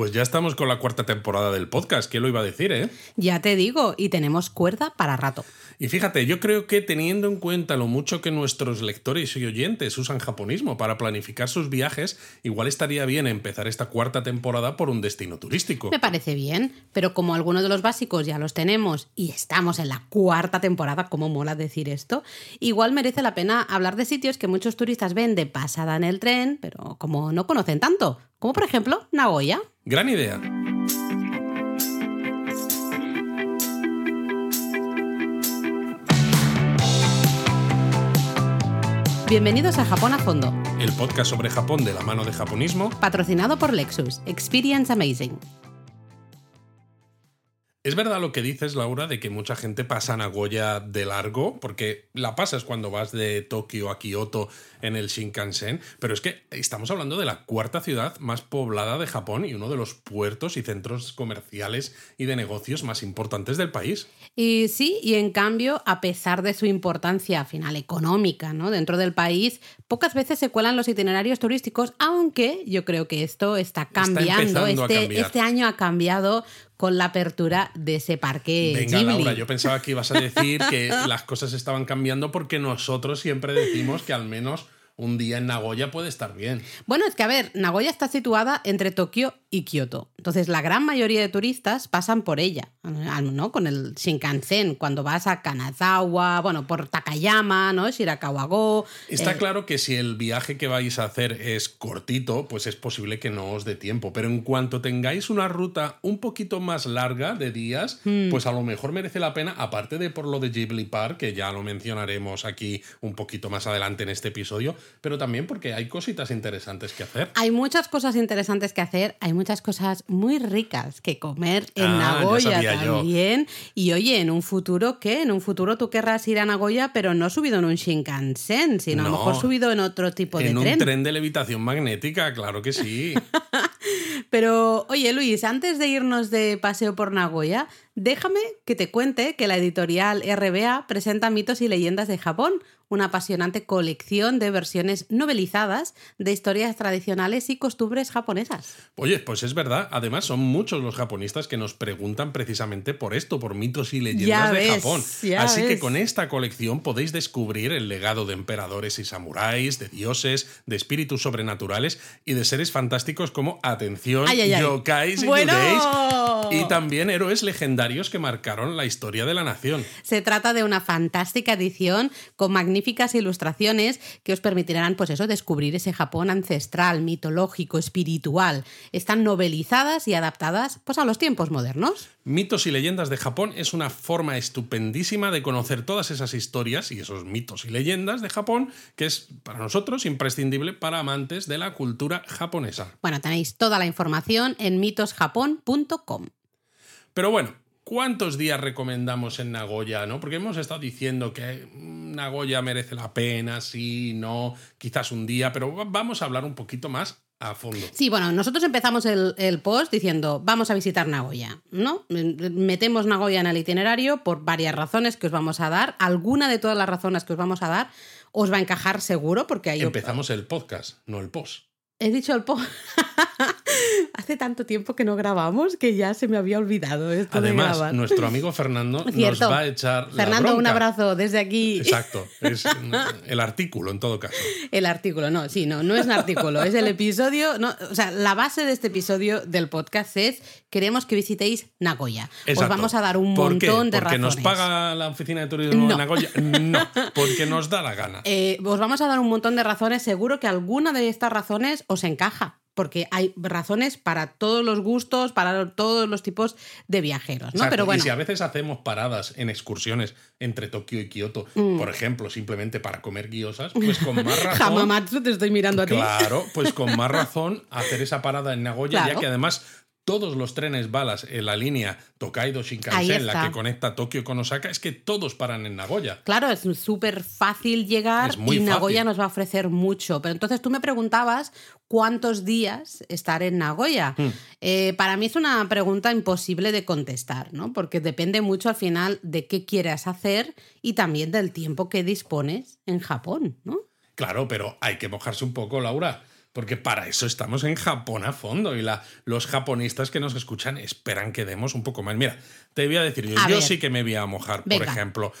Pues ya estamos con la cuarta temporada del podcast, ¿quién lo iba a decir, eh? Ya te digo, y tenemos cuerda para rato. Y fíjate, yo creo que teniendo en cuenta lo mucho que nuestros lectores y oyentes usan japonismo para planificar sus viajes, igual estaría bien empezar esta cuarta temporada por un destino turístico. Me parece bien, pero como algunos de los básicos ya los tenemos y estamos en la cuarta temporada, como mola decir esto, igual merece la pena hablar de sitios que muchos turistas ven de pasada en el tren, pero como no conocen tanto, como por ejemplo Nagoya. Gran idea. Bienvenidos a Japón a Fondo, El podcast sobre Japón de la mano de japonismo. patrocinado por Lexus. Experience Amazing. Es verdad lo que dices, Laura, de que mucha gente pasa Nagoya de largo, porque la pasas cuando vas de Tokio a Kioto en el Shinkansen, pero es que estamos hablando de la cuarta ciudad más poblada de Japón y uno de los puertos y centros comerciales y de negocios más importantes del país. Y sí, y en cambio, a pesar de su importancia final económica ¿no? dentro del país, pocas veces se cuelan los itinerarios turísticos, aunque yo creo que esto está cambiando. este, este año ha cambiado con la apertura de ese parque Venga, Ghibli. Laura, yo pensaba que ibas a decir que las cosas estaban cambiando porque nosotros siempre decimos que al menos un día en Nagoya puede estar bien. Bueno, es que a ver, Nagoya está situada entre Tokio y Kioto. Entonces, la gran mayoría de turistas pasan por ella, ¿no? Con el Shinkansen, cuando vas a Kanazawa, bueno, por Takayama, ¿no? Shirakawa-go. Está eh, claro que si el viaje que vais a hacer es cortito, pues es posible que no os dé tiempo. Pero en cuanto tengáis una ruta un poquito más larga de días, Hmm. pues a lo mejor merece la pena, aparte de por lo de Ghibli Park, que ya lo mencionaremos aquí un poquito más adelante en este episodio, pero también porque hay cositas interesantes que hacer. Hay muchas cosas interesantes que hacer, hay muchas cosas muy ricas que comer en Ah, ya Nagoya yo. también. Y oye, en un futuro, ¿qué? En un futuro tú querrás ir a Nagoya, pero no subido en un Shinkansen, sino a lo mejor subido en otro tipo de En un tren. tren de levitación magnética, claro que sí. Pero, oye, Luis, antes de irnos de paseo por Nagoya, déjame que te cuente que la editorial RBA presenta mitos y leyendas de Japón, una apasionante colección de versiones novelizadas de historias tradicionales y costumbres japonesas. Oye, pues es verdad. Además, son muchos los japonistas que nos preguntan precisamente por esto, por mitos y leyendas Ya de ves, Japón. Así que con esta colección podéis descubrir el legado de emperadores y samuráis, de dioses, de espíritus sobrenaturales y de seres fantásticos como, atención, Ay, ay, ay. yokais y Bueno. yudeis, y también héroes legendarios que marcaron la historia de la nación. Se trata de una fantástica edición con magníficas ilustraciones que os permitirán, pues eso, descubrir ese Japón ancestral, mitológico, espiritual. Están novelizadas y adaptadas, pues, a los tiempos modernos. Mitos y leyendas de Japón es una forma estupendísima de conocer todas esas historias y esos mitos y leyendas de Japón que es para nosotros imprescindible para amantes de la cultura japonesa. Bueno, tenéis toda la información en mitosjapón.com. Pero bueno, ¿cuántos días recomendamos en Nagoya? ¿no? Porque hemos estado diciendo que mm, Nagoya merece la pena, sí, no, quizás un día, pero va- vamos a hablar un poquito más a fondo. Sí, bueno, nosotros empezamos el, el post diciendo vamos a visitar Nagoya, ¿no? Metemos Nagoya en el itinerario por varias razones que os vamos a dar. Alguna de todas las razones que os vamos a dar os va a encajar seguro porque hay... Empezamos el podcast, no el post. He dicho el post... Hace tanto tiempo que no grabamos que ya se me había olvidado esto de Además, grabar. nuestro amigo Fernando nos va a echar la Fernando, un abrazo desde aquí. Exacto, es el artículo en todo caso. El artículo, no, sí, no, no es un artículo, es el episodio, no, o sea, la base de este episodio del podcast es queremos que visitéis Nagoya. Os Exacto. vamos a dar un montón de ¿Porque razones. nos paga la oficina de turismo No. de Nagoya? No, porque nos da la gana. Eh, os vamos a dar un montón de razones, seguro que alguna de estas razones os encaja. Porque hay razones para todos los gustos, para todos los tipos de viajeros, ¿no? Exacto, Pero bueno, Y si a veces hacemos paradas en excursiones entre Tokio y Kioto, Mm. por ejemplo, simplemente para comer guiosas, pues con más razón. Hamamatsu, te estoy mirando a ti. Claro, pues con más razón hacer esa parada en Nagoya, Claro. ya que además todos los trenes balas en la línea Tokaido Shinkansen, la que conecta Tokio con Osaka, es que todos paran en Nagoya. Claro, es súper fácil llegar muy y Nagoya fácil. nos va a ofrecer mucho. Pero entonces tú me preguntabas cuántos días estar en Nagoya. Hmm. Eh, para mí es una pregunta imposible de contestar, ¿no? Porque depende mucho al final de qué quieras hacer y también del tiempo que dispones en Japón, ¿no? Claro, pero hay que mojarse un poco, Laura. Porque para eso estamos en Japón a fondo y la, los japonistas que nos escuchan esperan que demos un poco más. Mira, te voy a decir yo, A yo ver. sí que me voy a mojar, por ejemplo.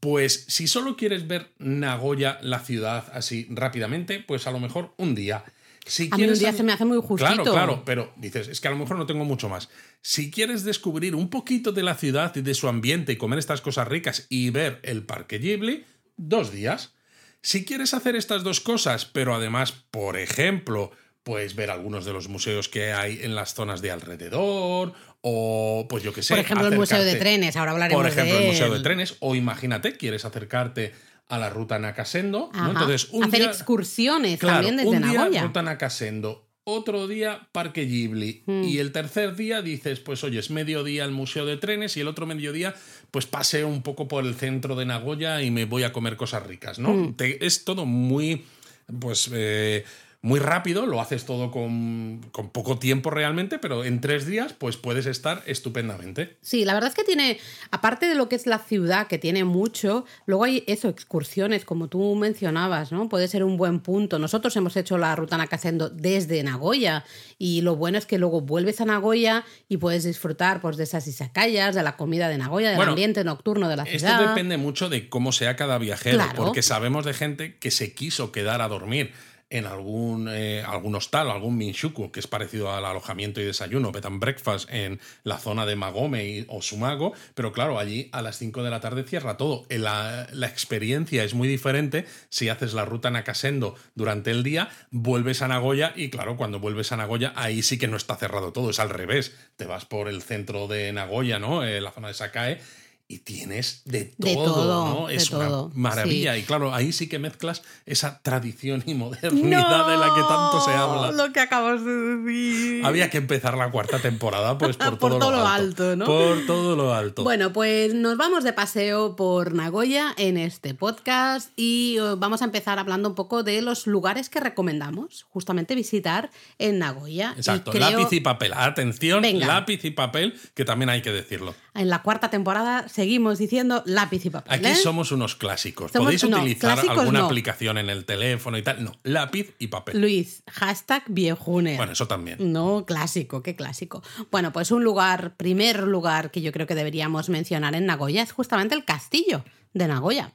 Pues si solo quieres ver Nagoya, la ciudad, así rápidamente, pues a lo mejor un día. Si A mí un día se me hace muy justito. Claro, claro, pero dices, es que a lo mejor no tengo mucho más. Si quieres descubrir un poquito de la ciudad y de su ambiente y comer estas cosas ricas y ver el Parque Ghibli, dos días. Si quieres hacer estas dos cosas, pero además, por ejemplo, pues ver algunos de los museos que hay en las zonas de alrededor, o pues yo qué sé. Por ejemplo, el Museo de Trenes, ahora hablaremos Por ejemplo, de el Museo de. Trenes, o imagínate, quieres acercarte a la ruta Nakasendo, ¿no? Entonces, un Hacer día- excursiones Claro, también desde un día Nagoya. ruta Nakasendo, otro día Parque Ghibli Hmm. y el tercer día dices, pues oye, es mediodía el Museo de Trenes y el otro mediodía pues paseo un poco por el centro de Nagoya y me voy a comer cosas ricas, ¿no? Hmm. Te- es todo muy, pues... eh, muy rápido, lo haces todo con, con poco tiempo realmente, pero en tres días pues puedes estar estupendamente. Sí, la verdad es que tiene, aparte de lo que es la ciudad, que tiene mucho, luego hay eso, excursiones, como tú mencionabas, ¿no? Puede ser un buen punto. Nosotros hemos hecho la ruta Nakasendo desde Nagoya y lo bueno es que luego vuelves a Nagoya y puedes disfrutar pues, de esas izakayas, de la comida de Nagoya, del Bueno, ambiente nocturno de la Esto ciudad. depende mucho de cómo sea cada viajero, Claro. porque sabemos de gente que se quiso quedar a dormir en algún, eh, algún hostal, algún minshuku, que es parecido al alojamiento y desayuno, bed and breakfast en la zona de Magome o Sumago, pero claro, allí a las 5 de la tarde cierra todo. Eh, La, la experiencia es muy diferente si haces la ruta Nakasendo durante el día, vuelves a Nagoya y claro, cuando vuelves a Nagoya ahí sí que no está cerrado todo, es al revés. Te vas por el centro de Nagoya, ¿no? Eh, la zona de Sakae y tienes de todo, De todo, ¿no? de Es todo, una maravilla. Y claro, ahí sí que mezclas esa tradición y modernidad ¡No! de la que tanto se habla. Lo que acabas de decir. Había que empezar la cuarta temporada, pues por, Por todo, todo lo alto. alto, ¿no? Por todo lo alto. Bueno, pues nos vamos de paseo por Nagoya en este podcast y eh, vamos a empezar hablando un poco de los lugares que recomendamos justamente visitar en Nagoya. Y Exacto, creo- lápiz y papel. Atención, Venga. lápiz y papel, que también hay que decirlo. En la cuarta temporada seguimos diciendo lápiz y papel. Aquí ¿eh? somos unos clásicos. Somos- Podéis no, utilizar alguna no. aplicación en el teléfono y tal. No, lápiz y papel. Luis, hashtag viejuner. Bueno, eso también. No, clásico, qué clásico. Bueno, pues un lugar, primer lugar que yo creo que deberíamos mencionar en Nagoya es justamente el castillo de Nagoya.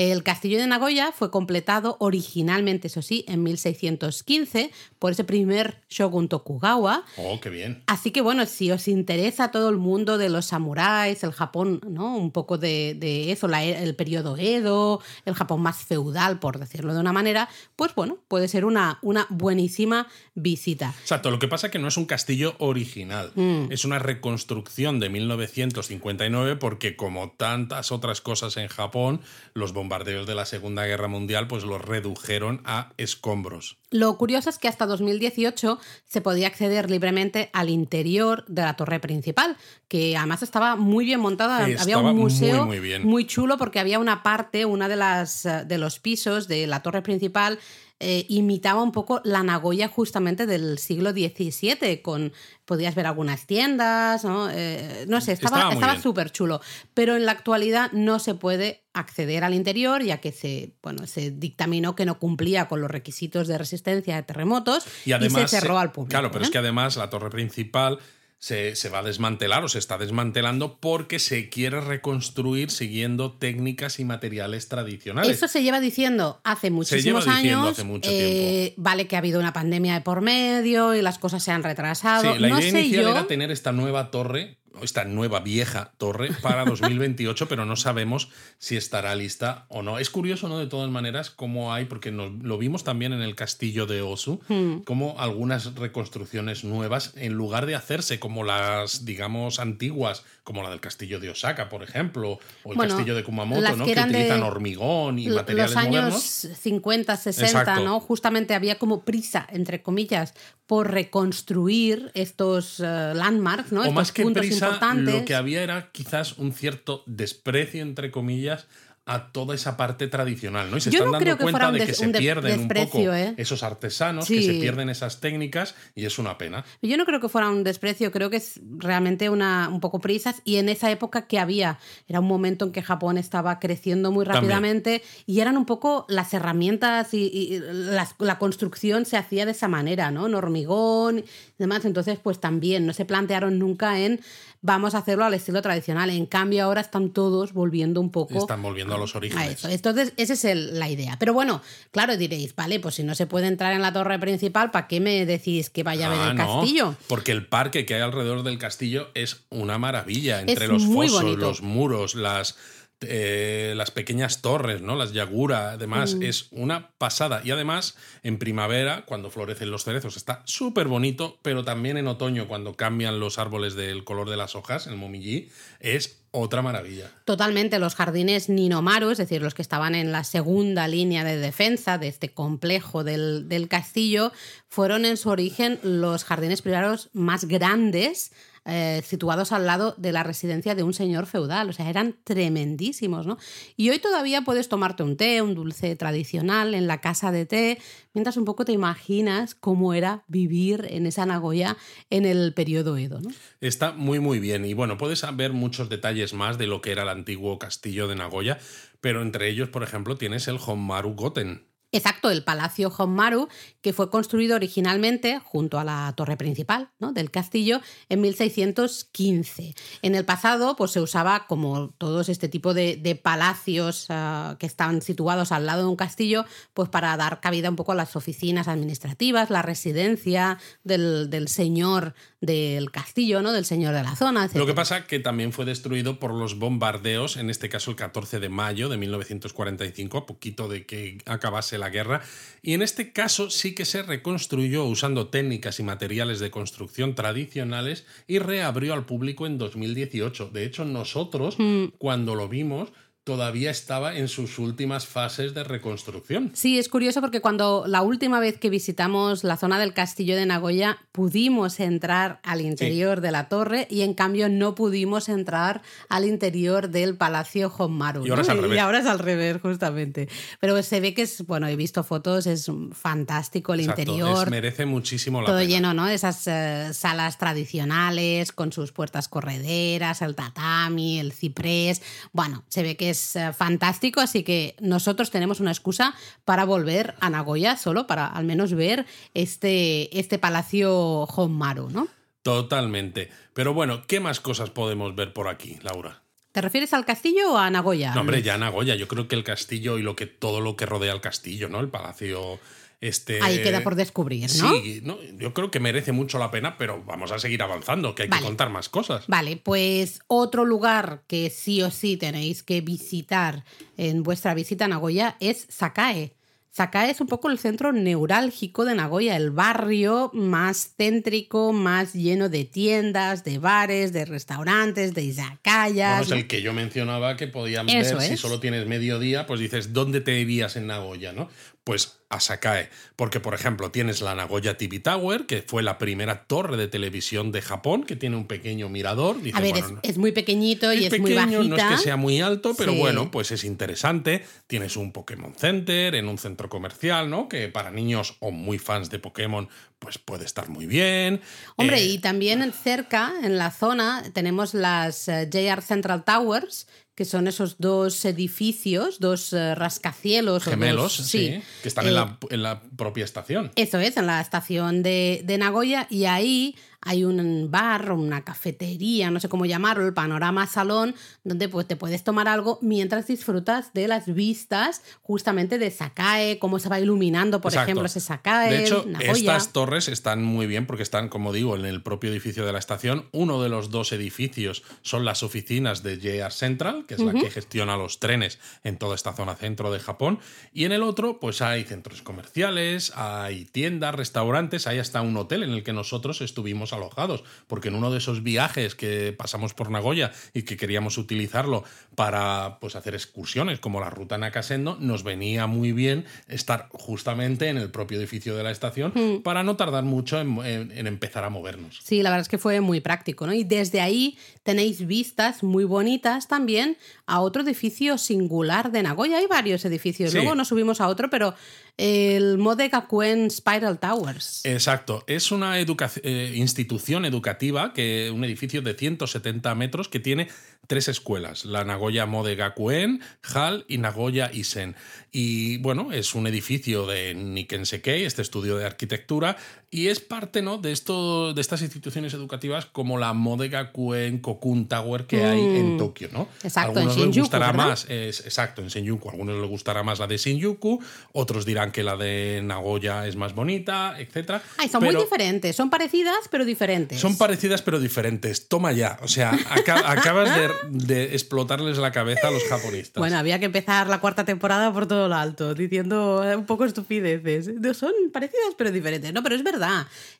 El castillo de Nagoya fue completado originalmente, eso sí, en 1615 por ese primer shogun Tokugawa. Oh, qué bien. Así que bueno, si os interesa todo el mundo de los samuráis, el Japón, ¿no? Un poco de, de eso, la e- el periodo Edo, el Japón más feudal, por decirlo de una manera, pues bueno, puede ser una, una buenísima visita. Exacto, lo que pasa es que no es un castillo original, Mm. es una reconstrucción de 1959 porque como tantas otras cosas en Japón, los bombardeos de la Segunda Guerra Mundial pues los redujeron a escombros. Lo curioso es que hasta 2018 se podía acceder libremente al interior de la torre principal, que además estaba muy bien montada. Había un museo muy muy chulo porque había una parte, una de las eh, de los pisos de la torre principal eh, imitaba un poco la Nagoya justamente del siglo XVII, con podías ver algunas tiendas, no, Eh, no sé, Estaba súper chulo. Pero en la actualidad no se puede acceder al interior, ya que se, bueno, se dictaminó que no cumplía con los requisitos de resistencia de terremotos Y además... se cerró se- al público. Claro, pero ¿eh? es que además la torre principal se, se va a desmantelar o se está desmantelando porque se quiere reconstruir siguiendo técnicas y materiales tradicionales. Eso se lleva diciendo hace muchísimos lleva diciendo años. hace mucho eh, vale que ha habido una pandemia de por medio y las cosas se han retrasado. Sí, la no idea inicial yo. era tener esta nueva torre, esta nueva vieja torre para 2028, pero no sabemos si estará lista o no. Es curioso, ¿no? De todas maneras, cómo hay, porque nos, lo vimos también en el castillo de Osu, Hmm. como algunas reconstrucciones nuevas, en lugar de hacerse como las, digamos, antiguas, como la del castillo de Osaka, por ejemplo, o el Bueno, castillo de Kumamoto, ¿no? que utilizan hormigón y materiales los años modernos. 50, 60, Exacto. ¿no? Justamente había como prisa, entre comillas, por reconstruir estos eh, landmarks, ¿no? o estos más que puntos prisa, importantes. lo que había era quizás un cierto desprecio, entre comillas, a toda esa parte tradicional, ¿no? Y se Yo están no dando creo cuenta de que se pierden un poco ¿eh? esos artesanos, que se pierden esas técnicas y es una pena. Yo no creo que fuera un desprecio, creo que es realmente una, un poco prisas. Y en esa época que había, era un momento en que Japón estaba creciendo muy También. rápidamente y eran un poco las herramientas y, y las- la construcción se hacía de esa manera, ¿no? En hormigón y demás. Entonces, pues también no se plantearon nunca en vamos a hacerlo al estilo tradicional. En cambio, ahora están todos volviendo un poco Están volviendo a los a orígenes. eso. Entonces, esa es el- la idea. Pero bueno, claro, diréis, vale, pues si no se puede entrar en la torre principal, ¿para qué me decís que vaya a ver Ah, el no, castillo? porque el parque que hay alrededor del castillo es una maravilla. Entre Es los fosos, bonito. los muros, las, eh, las pequeñas torres, ¿no? Las yagura, además, Mm. es una pasada. Y además, en primavera, cuando florecen los cerezos, está súper bonito, pero también en otoño, cuando cambian los árboles del color de las hojas, el momillí, es otra maravilla. Totalmente, los jardines Ninomaru, es decir, los que estaban en la segunda línea de defensa de este complejo del, del castillo, fueron en su origen los jardines privados más grandes eh, situados al lado de la residencia de un señor feudal. O sea, eran tremendísimos, ¿no? Y hoy todavía puedes tomarte un té, un dulce tradicional en la casa de té, mientras un poco te imaginas cómo era vivir en esa Nagoya en el periodo Edo. Está muy muy bien y bueno, puedes ver muchos detalles más de lo que era el antiguo castillo de Nagoya, pero entre ellos, por ejemplo, tienes el Honmaru Goten. Exacto, el Palacio Honmaru, que fue construido originalmente junto a la torre principal ¿no? del castillo en 1615. En el pasado, pues se usaba como todos este tipo de, palacios ah, que están situados al lado de un castillo, pues para dar cabida un poco a las oficinas administrativas, la residencia del, señor del castillo, ¿no? Del señor de la zona. Lo que pasa que también fue destruido por los bombardeos, en este caso el 14 de mayo de 1945, a poquito de que acabase la guerra, y en este caso sí que se reconstruyó usando técnicas y materiales de construcción tradicionales y reabrió al público en 2018. De hecho, nosotros, cuando lo vimos, todavía estaba en sus últimas fases de reconstrucción. Sí, es curioso porque cuando la última vez que visitamos la zona del castillo de Nagoya pudimos entrar al interior de la torre y en cambio no pudimos entrar al interior del palacio Honmaru. Y ahora es al revés. Y ahora es al revés, justamente. Pero se ve que es, bueno, he visto fotos, es fantástico el Exacto, interior. es- merece muchísimo la Todo pena. lleno, ¿no? De esas eh, salas tradicionales con sus puertas correderas, el tatami, el ciprés. Bueno, se ve que es eh, fantástico, así que nosotros tenemos una excusa para volver a Nagoya solo para al menos ver este, este palacio Honmaru, ¿no? Totalmente. Pero bueno, ¿qué más cosas podemos ver por aquí, Laura? ¿Te refieres al castillo o a Nagoya? No, hombre, ya Nagoya, yo creo que el castillo y lo que todo lo que rodea el castillo, ¿no? El palacio este Ahí queda por descubrir, ¿no? Sí, no, yo creo que merece mucho la pena, pero vamos a seguir avanzando, que hay Vale. que contar más cosas. Vale, pues otro lugar que sí o sí tenéis que visitar en vuestra visita a Nagoya es Sakae. Sakae es un poco el centro neurálgico de Nagoya, el barrio más céntrico, más lleno de tiendas, de bares, de restaurantes, de Bueno, izakayas. es el que yo mencionaba que podían Eso ver si solo tienes medio día, pues dices, ¿dónde te irías en Nagoya, no? Pues a Sakae, porque por ejemplo tienes la Nagoya TV Tower, que fue la primera torre de televisión de Japón, que tiene un pequeño mirador. Dice, A ver, bueno, es, es muy pequeñito y es, muy bajita. no es que sea muy alto, pero Sí. bueno, pues es interesante. Tienes un Pokémon Center en un centro comercial, ¿no? Que para niños o muy fans de Pokémon, pues puede estar muy bien. Hombre, Eh, y también cerca, en la zona, tenemos las eh, JR Central Towers, que son esos dos edificios, dos eh, rascacielos. gemelos, dos- sí, que están Eh, en, la, en la propia estación. Eso es, en la estación de, de Nagoya, y ahí hay un bar, una cafetería, no sé cómo llamarlo, el panorama salón, donde pues te puedes tomar algo mientras disfrutas de las vistas justamente de Sakae, cómo se va iluminando, por Exacto. ejemplo, ese Sakae, De hecho, Nagoya. estas torres están muy bien porque están, como digo, en el propio edificio de la estación. Uno de los dos edificios son las oficinas de JR Central, que es la que gestiona los trenes en toda esta zona centro de Japón. Y en el otro, pues hay centros comerciales, hay tiendas, restaurantes, hay hasta un hotel en el que nosotros estuvimos alojados, porque en uno de esos viajes que pasamos por Nagoya y que queríamos utilizarlo para pues, hacer excursiones como la ruta Nakasendo, nos venía muy bien estar justamente en el propio edificio de la estación Hmm. para no tardar mucho en, en- en empezar a movernos. Sí, la verdad es que fue muy práctico, ¿no? Y desde ahí tenéis vistas muy bonitas también a otro edificio singular de Nagoya. Hay varios edificios. Sí. Luego nos subimos a otro, pero el Mode Gakuen Spiral Towers. Exacto, es una eh, institución educativa, que un edificio de 170 metros que tiene tres escuelas, la Nagoya Mode Gakuen, HAL y Nagoya Isen. Y bueno, es un edificio de Nikken Sekei, este estudio de arquitectura, y es parte ¿no? de, esto, de estas instituciones educativas como la Mode Gakuen Kokun Tower que hay en Tokio. ¿no? Mm. Exacto, en algunos les Shinjuku, gustará ¿verdad? más, es, exacto, en Shinjuku. A algunos les gustará más la de Shinjuku, otros dirán que la de Nagoya es más bonita, etcétera. Ay, son Pero muy diferentes. Son parecidas, pero diferentes. Son parecidas pero diferentes. Toma ya. O sea, aca- acabas de, de explotarles la cabeza a los japonistas. Bueno, había que empezar la cuarta temporada por todo lo alto, diciendo un poco estupideces. No, Son parecidas pero diferentes. No, pero es verdad.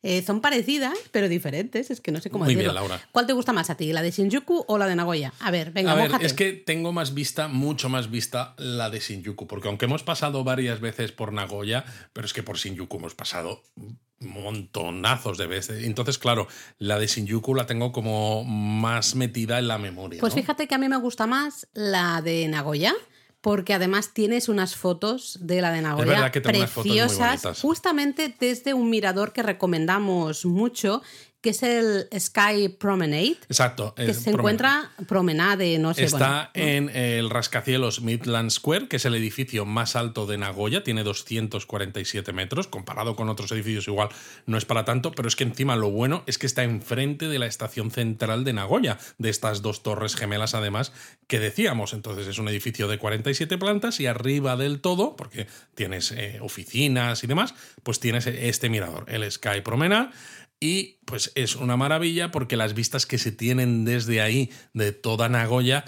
Eh, son parecidas pero diferentes. Es que no sé cómo Muy bien, decirlo. Laura. ¿Cuál te gusta más a ti, la de Shinjuku o la de Nagoya? A ver, venga, a ver, mójate. es que tengo más vista, mucho más vista la de Shinjuku, porque aunque hemos pasado varias veces por Nagoya, pero es que por Shinjuku hemos pasado montonazos de veces. Entonces, claro, la de Shinjuku la tengo como más metida en la memoria. Pues ¿no? fíjate que a mí me gusta más la de Nagoya. Porque además tienes unas fotos de la de Nagoya verdad que tengo unas fotos muy preciosas, justamente desde un mirador que recomendamos mucho, que es el Sky Promenade, Exacto. que se encuentra promenade, no sé. Está bueno, en el rascacielos Midland Square, que es el edificio más alto de Nagoya, tiene 247 metros, comparado con otros edificios igual no es para tanto, pero es que encima lo bueno es que está enfrente de la estación central de Nagoya, de estas dos torres gemelas además que decíamos. Entonces es un edificio de 47 plantas y arriba del todo, porque tienes eh, oficinas y demás, pues tienes este mirador, el Sky Promenade. Y pues es una maravilla porque las vistas que se tienen desde ahí de toda Nagoya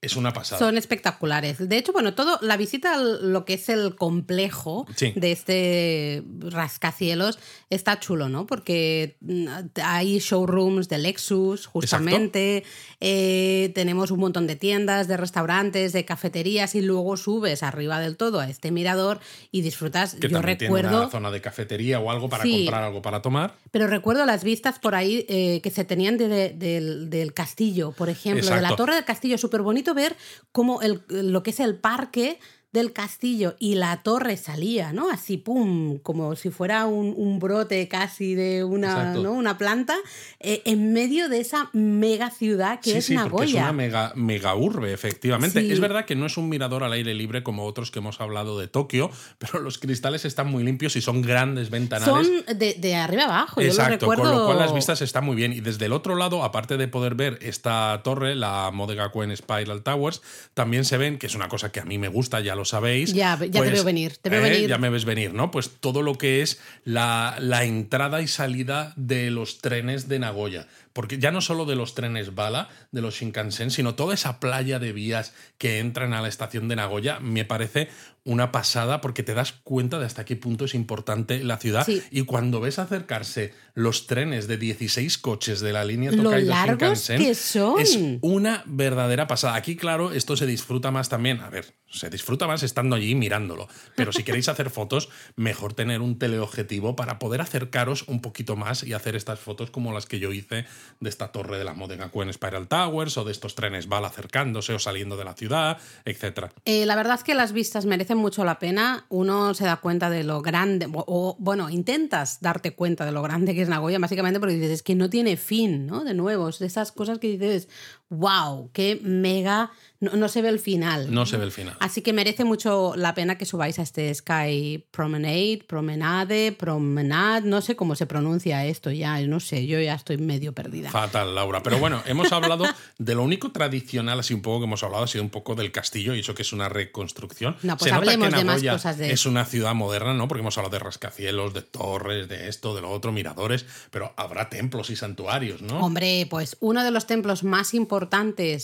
es una pasada. Son espectaculares. De hecho, bueno, todo la visita a lo que es el complejo Sí. de este rascacielos está chulo, ¿no? Porque mm, hay showrooms de Lexus, justamente. Eh, tenemos un montón de tiendas, de restaurantes, de cafeterías y luego subes arriba del todo a este mirador y disfrutas. que Yo tiene recuerdo. una zona de cafetería o algo para Sí. comprar algo para tomar. Pero recuerdo las vistas por ahí eh, que se tenían de- del, del castillo, por ejemplo, de la torre del castillo. Bonito ver cómo el, lo que es el parque del castillo y la torre salía, ¿no? Así, pum, como si fuera un, un brote casi de una. ¿no? una planta, eh, en medio de esa mega ciudad que sí, es sí, Nagoya. es una mega, mega urbe, efectivamente. Sí. Es verdad que no es un mirador al aire libre como otros que hemos hablado de Tokio, pero los cristales están muy limpios y son grandes ventanales. Son de, de arriba abajo, yo lo Exacto, recuerdo. con lo cual las vistas están muy bien. Y desde el otro lado, aparte de poder ver esta torre, la Modegakuen Spiral Towers, también se ven, que es una cosa que a mí me gusta, ya lo sabéis. Ya, ya te veo venir, te veo eh, venir. Ya me ves venir, ¿no? Pues todo lo que es la, la entrada y salida de los trenes de Nagoya. Porque ya no solo de los trenes bala, de los Shinkansen, sino toda esa playa de vías que entran a la estación de Nagoya, me parece una pasada porque te das cuenta de hasta qué punto es importante la ciudad. Sí. Y cuando ves acercarse los trenes de 16 coches de la línea Lo Tokaido largos Shinkansen, que son. es una verdadera pasada. Aquí, claro, esto se disfruta más también. A ver, se disfruta más estando allí mirándolo. Pero si queréis hacer fotos, mejor tener un teleobjetivo para poder acercaros un poquito más y hacer estas fotos como las que yo hice de esta torre de la Modegakuen Spiral Towers o de estos trenes bala acercándose o saliendo de la ciudad, etcétera. Eh, la verdad es que las vistas merecen mucho la pena. Uno se da cuenta de lo grande, o, o, bueno, intentas darte cuenta de lo grande que es Nagoya, básicamente porque dices, es que no tiene fin, ¿no? De nuevo, es de esas cosas que dices, wow, qué mega, no, no se ve el final. No se ve el final. Así que merece mucho la pena que subáis a este Sky Promenade, Promenade, Promenade, no sé cómo se pronuncia esto ya, no sé, yo ya estoy medio perdida. Fatal, Laura. Pero bueno, hemos hablado de lo único tradicional, así un poco que hemos hablado, ha sido un poco del castillo y eso que es una reconstrucción. No, pues Se nota hablemos que de más cosas de- Es una ciudad moderna, ¿no? Porque hemos hablado de rascacielos, de torres, de esto, de lo otro, miradores, pero habrá templos y santuarios, ¿no? Hombre, pues uno de los templos más importantes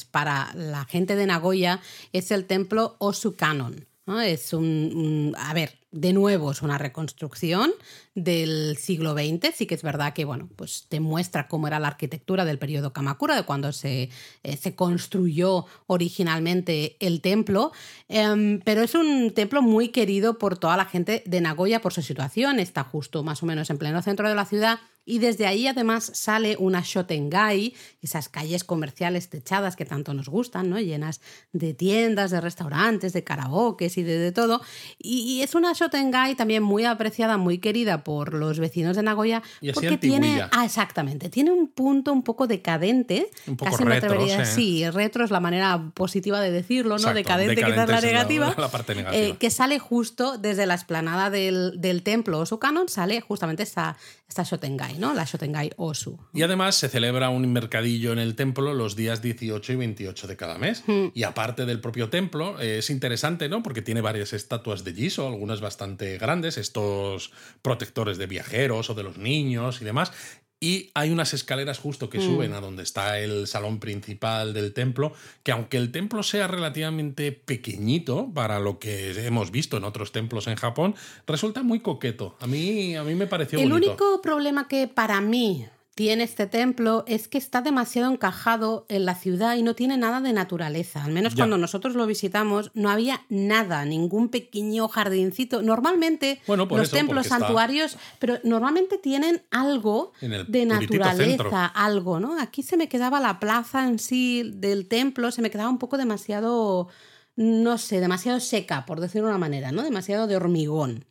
para la gente de Nagoya es el templo Osukanon. ¿no? Es un, A ver, de nuevo es una reconstrucción del siglo XX. Sí que es verdad que, bueno, pues te muestra cómo era la arquitectura del periodo Kamakura, de cuando se, eh, se construyó originalmente el templo. Em, pero es un templo muy querido por toda la gente de Nagoya por su situación. Está justo más o menos en pleno centro de la ciudad y desde ahí además sale una Shotengai, esas calles comerciales techadas que tanto nos gustan, ¿no? llenas de tiendas, de restaurantes, de karaokes y de, todo. Y, es una Shotengai también muy apreciada, muy querida por los vecinos de Nagoya, porque tiene, ah, exactamente, tiene un punto un poco decadente, un poco casi retro, me atrevería, sí. retro es la manera positiva de decirlo, ¿no? decadente, quizás la negativa, la, parte negativa. Eh, que sale justo desde la explanada del, del templo Osukanon, sale justamente esta, esta Shotengai. La Shotengai Osu. Y además se celebra un mercadillo en el templo los días 18 y 28 de cada mes. Hmm. Y aparte del propio templo, eh, es interesante, ¿no? Porque tiene varias estatuas de Jiso, algunas bastante grandes, estos protectores de viajeros o de los niños y demás. Y hay unas escaleras justo que mm. suben a donde está el salón principal del templo, que aunque el templo sea relativamente pequeñito para lo que hemos visto en otros templos en Japón, resulta muy coqueto. A mí, a mí me pareció el bonito. Único problema que para mí tiene este templo es que está demasiado encajado en la ciudad y no tiene nada de naturaleza. Al menos cuando nosotros lo visitamos no había nada, ningún pequeño jardincito. Normalmente los templos santuarios, pero normalmente tienen algo de naturaleza, algo, ¿no? Aquí se me quedaba la plaza en sí del templo, se me quedaba un poco demasiado no sé, demasiado seca, por decirlo de una manera, ¿no? Demasiado de hormigón.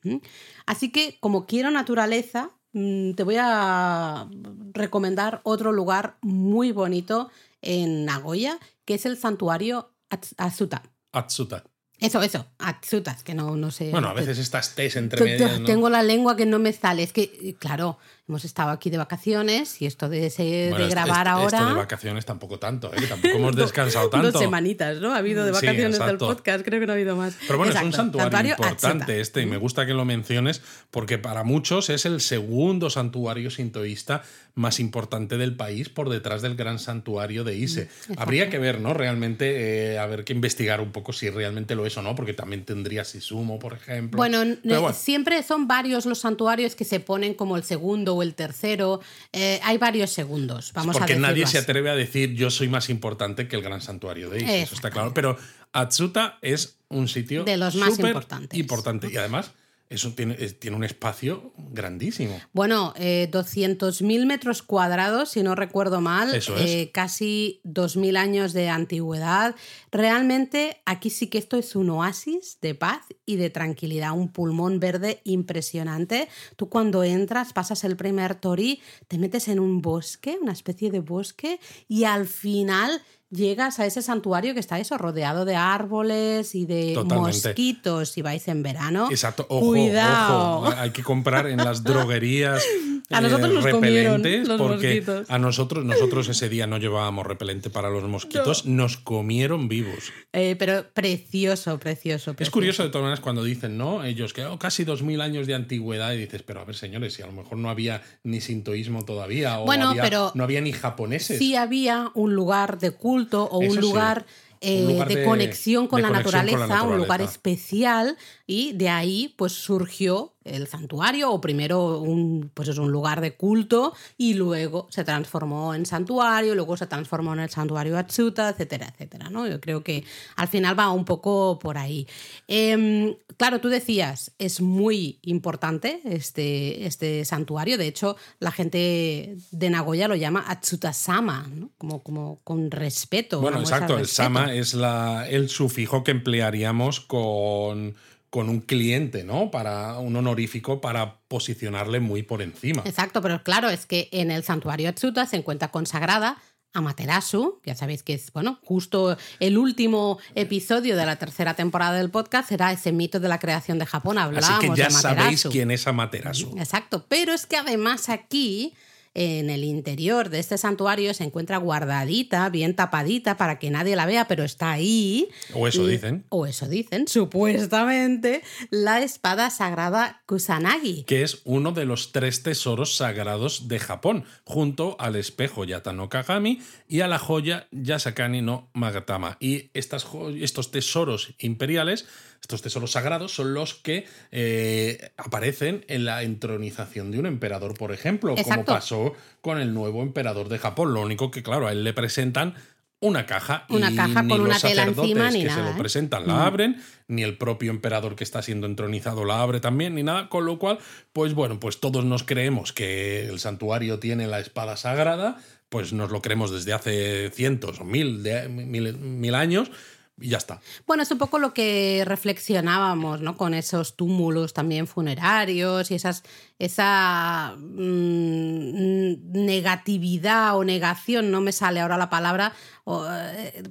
Así que, como quiero naturaleza, te voy a recomendar otro lugar muy bonito en Nagoya, que es el santuario Atsuta. Atsuta. Eso, eso, Atsuta, que no, no sé. Bueno, a veces estas T's entre medio. Tengo la lengua que no me sale. Es que, claro, hemos estado aquí de vacaciones y esto de, de grabar ahora. Esto de vacaciones tampoco tanto, ¿eh? tampoco hemos descansado tanto. Dos semanitas, ¿no? Ha habido de vacaciones del podcast, creo que no ha habido más. Pero bueno, es un santuario, importante este y me gusta que lo menciones porque para muchos es el segundo santuario sintoísta más importante del país por detrás del gran santuario de Ise. Mm, Habría que ver, ¿no? Realmente, eh, a ver que investigar un poco si realmente lo es o no, porque también tendría Sisumo, por ejemplo. Bueno, bueno, siempre son varios los santuarios que se ponen como el segundo el tercero. Eh, hay varios segundos, vamos Porque a nadie se atreve a decir yo soy más importante que el gran santuario de Ise, eso está claro. Pero Atsuta es un sitio de los más importantes. Importante. Y además eso tiene, tiene, un espacio grandísimo. Bueno, eh, 200.000 metros cuadrados, si no recuerdo mal, eh, casi 2.000 años de antigüedad. Realmente aquí sí que esto es un oasis de paz y de tranquilidad, un pulmón verde impresionante. Tú cuando entras, pasas el primer tori, te metes en un bosque, una especie de bosque, y al final llegas a ese santuario que está eso, rodeado de árboles y de mosquitos si vais en verano. Exacto, ojo, Cuidado. ojo. Hay que comprar en las droguerías a nosotros nos repelentes los porque mosquitos. a nosotros nosotros ese día no llevábamos repelente para los mosquitos, nos comieron vivos. Eh, pero precioso, precioso, Es curioso de todas maneras cuando dicen, ¿no? Ellos que oh, casi dos mil años de antigüedad y dices, pero a ver señores, si a lo mejor no había ni sintoísmo todavía o bueno, había, pero no había ni japoneses. Sí había un lugar de culto o un lugar... Eh, de, conexión, con, la naturaleza, un lugar especial, y de ahí pues surgió el santuario, o primero un, pues es un lugar de culto, y luego se transformó en santuario, luego se transformó en el santuario Atsuta, etcétera, etcétera. ¿no? Yo creo que al final va un poco por ahí. Em, claro, tú decías, es muy importante este, este santuario, de hecho, la gente de Nagoya lo llama Atsuta-sama, ¿no? como, como con respeto. Bueno, exacto, el sama es la, el sufijo que emplearíamos con con un cliente, ¿no? Para un honorífico para posicionarle muy por encima. Exacto, pero claro, es que en el santuario Atsuta se encuentra consagrada Amaterasu, ya sabéis que es, bueno, justo el último episodio de la tercera temporada del podcast será ese mito de la creación de Japón. Hablábamos Así que ya sabéis quién es Amaterasu. Exacto, pero es que además aquí en el interior de este santuario se encuentra guardadita, bien tapadita para que nadie la vea, pero está ahí. O eso dicen. O eso dicen, supuestamente, la espada sagrada Kusanagi. Que es uno de los tres tesoros sagrados de Japón, junto al espejo Yatano Kagami y a la joya Yasakani no Magatama. Y estas, estos tesoros imperiales estos tesoros sagrados son los que eh, aparecen en la entronización de un emperador, por ejemplo, como pasó con el nuevo emperador de Japón. Lo único que, claro, a él le presentan una caja. Una caja con una tela encima ni que nada. se lo ¿eh? presentan la abren, ni el propio emperador que está siendo entronizado la abre también, ni nada. Con lo cual, pues bueno, pues todos nos creemos que el santuario tiene la espada sagrada, pues nos lo creemos desde hace cientos o mil, de, mil, mil años. Y ya está. Bueno, es un poco lo que reflexionábamos, ¿no? Con esos túmulos también funerarios y esas, esa mm, negatividad o negación, no me sale ahora la palabra, o, eh,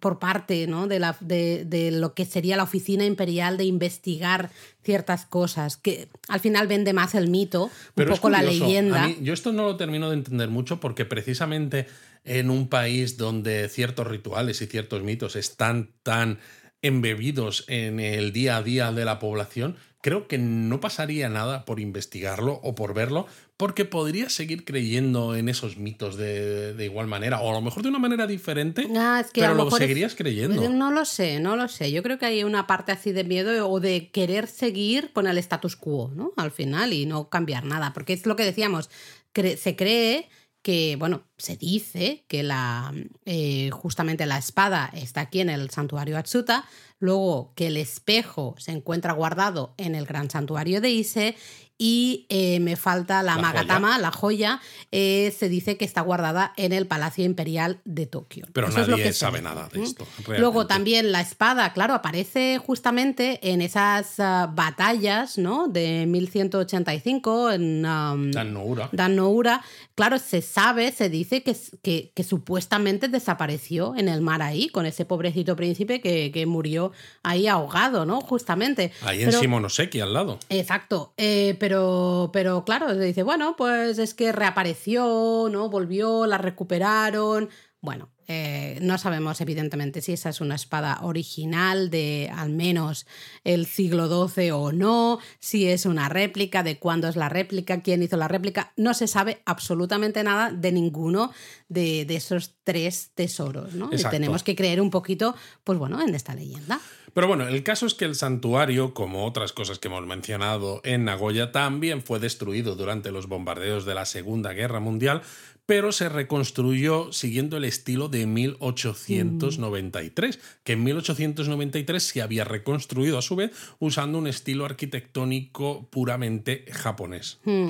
por parte ¿no? de, la, de, de, lo que sería la oficina imperial de investigar ciertas cosas, que al final vende más el mito, Pero un poco la leyenda. Mí- yo esto no lo termino de entender mucho porque precisamente en un país donde ciertos rituales y ciertos mitos están tan embebidos en el día a día de la población, creo que no pasaría nada por investigarlo o por verlo, porque podría seguir creyendo en esos mitos de, de igual manera, o a lo mejor de una manera diferente, Ah, es que a pero lo lo mejor es- seguirías creyendo. No lo sé, no lo sé. Yo creo que hay una parte así de miedo o de querer seguir con el status quo, ¿no? Al final y no cambiar nada. Porque es lo que decíamos, cre- se cree que, bueno, se dice que la, eh, justamente la espada está aquí en el santuario Atsuta, luego que el espejo se encuentra guardado en el gran santuario de Ise y eh, me falta la, La Magatama, la joya, eh, se dice que está guardada en el Palacio Imperial de Tokio. Pero Eso es lo nadie que sabe dice. nada de esto. Luego también la espada, claro, aparece justamente en esas ah, batallas, ¿no? De 1185 en um, Dan Noura. Dan Noura. Claro, se sabe, se dice que, que, que supuestamente desapareció en el mar ahí, con ese pobrecito príncipe que, que murió ahí ahogado, ¿no? Justamente. Ahí en Pero- Shimonoseki, al lado. Exacto, eh, pero, pero claro, se dice, bueno, pues es que reapareció, ¿no? Volvió, la recuperaron. Bueno, eh, no sabemos evidentemente si esa es una espada original de al menos el siglo XII o no, si es una réplica, de cuándo es la réplica, quién hizo la réplica. No se sabe absolutamente nada de ninguno de, de esos tres tesoros, ¿no? Y tenemos que creer un poquito, pues bueno, en esta leyenda. Pero bueno, el caso es que el santuario, como otras cosas que hemos mencionado en Nagoya, también fue destruido durante los bombardeos de la Segunda Guerra Mundial, pero se reconstruyó siguiendo el estilo de 1893, que en 1893 se había reconstruido a su vez usando un estilo arquitectónico puramente japonés. Mm.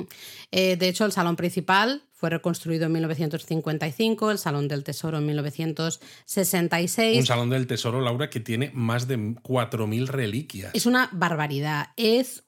Eh, de hecho, el salón principal fue reconstruido en 1955, el Salón del Tesoro en 1966. Un salón del tesoro, Laura, que tiene más de 4.000 reliquias. Es una barbaridad. Es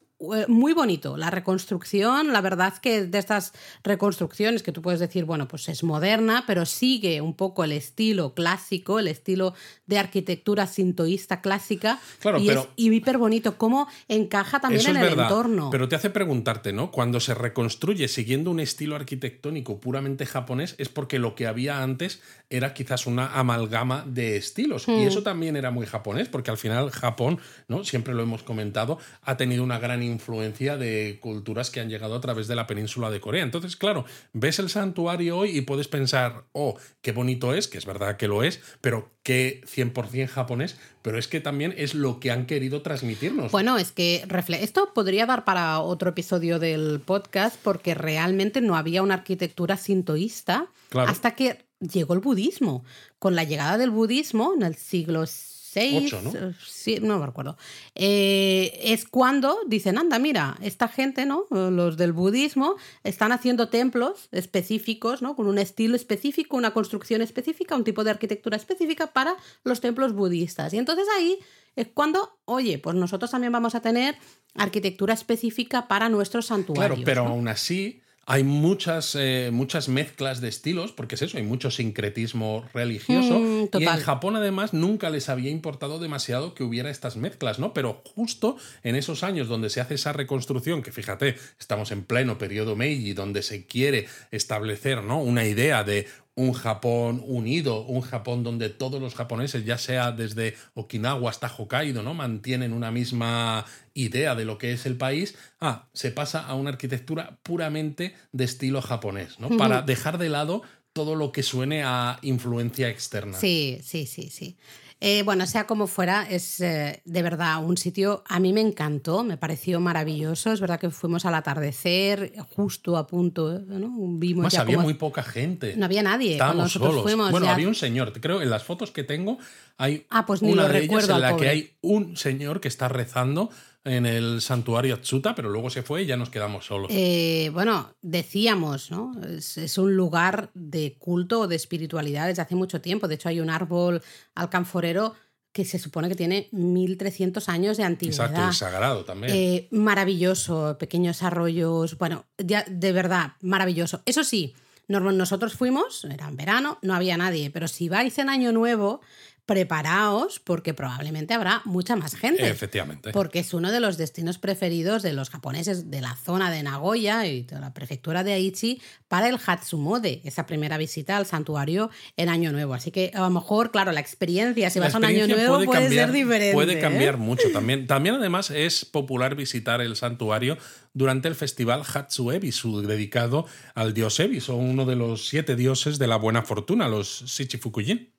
muy bonito la reconstrucción. La verdad que de estas reconstrucciones que tú puedes decir, bueno, pues es moderna, pero sigue un poco el estilo clásico, el estilo de arquitectura sintoísta clásica. Claro, y pero- es hiper bonito. Cómo encaja también en el verdad, entorno. Pero te hace preguntarte, ¿no? Cuando se reconstruye siguiendo un estilo arquitectónico puramente japonés, es porque lo que había antes era quizás una amalgama de estilos. Hmm. Y eso también era muy japonés, porque al final Japón, ¿no? Siempre lo hemos comentado, ha tenido una gran influencia de culturas que han llegado a través de la península de Corea. Entonces, claro, ves el santuario hoy y puedes pensar, oh, qué bonito es, que es verdad que lo es, pero qué 100% japonés, pero es que también es lo que han querido transmitirnos. Bueno, es que refle- esto podría dar para otro episodio del podcast porque realmente no había una arquitectura sintoísta Claro. hasta que llegó el budismo. Con la llegada del budismo en el siglo VI, Ocho, ¿no? eh, sí, no me recuerdo, eh, es cuando dicen, anda, mira, esta gente, ¿no? Los del budismo están haciendo templos específicos, ¿no? Con un estilo específico, una construcción específica, un tipo de arquitectura específica para los templos budistas. Y entonces ahí es cuando, oye, pues nosotros también vamos a tener arquitectura específica para nuestros santuarios. Claro, pero ¿no? aún así Hay muchas, eh, muchas mezclas de estilos, porque es eso, hay mucho sincretismo religioso. Mm, y en Japón, además, nunca les había importado demasiado que hubiera estas mezclas, ¿no? Pero justo en esos años donde se hace esa reconstrucción, que fíjate, estamos en pleno periodo Meiji, donde se quiere establecer, ¿no? Una idea de un Japón unido, un Japón donde todos los japoneses, ya sea desde Okinawa hasta Hokkaido, ¿no? mantienen una misma idea de lo que es el país, ah, se pasa a una arquitectura puramente de estilo japonés, ¿no? Para dejar de lado todo lo que suene a influencia externa. Sí, sí, sí, sí. Eh, bueno, sea como fuera, es eh, de verdad un sitio, a mí me encantó, me pareció maravilloso. Es verdad que fuimos al atardecer, justo a punto, ¿no? Vimos Más ya había muy poca gente. No había nadie. Estábamos solos. fuimos bueno, ya- había un señor, creo, en las fotos que tengo hay Ah, pues ni una lo de ellas en la que hay un señor que está rezando en el santuario Atsuta, pero luego se fue y ya nos quedamos solos. Eh, bueno, decíamos, ¿no? Es, es un lugar de culto o de espiritualidad desde hace mucho tiempo. De hecho, hay un árbol alcanforero que se supone que tiene 1300 años de antigüedad. Exacto, y sagrado también. Eh, maravilloso, pequeños arroyos, bueno, ya de verdad, maravilloso. Eso sí, nosotros fuimos, era en verano, no había nadie, pero si vais en Año Nuevo, preparaos porque probablemente habrá mucha más gente. Efectivamente. Porque es uno de los destinos preferidos de los japoneses de la zona de Nagoya y de la prefectura de Aichi para el Hatsumode, esa primera visita al santuario en Año Nuevo. Así que a lo mejor, claro, la experiencia, si La vas a un Año Nuevo, puede, cambiar, ser diferente. Puede ¿eh? cambiar mucho también. También, además, es popular visitar el santuario durante el festival Hatsu Ebisu, dedicado al dios Ebisu, uno de los siete dioses de la buena fortuna, los Shichifukujin.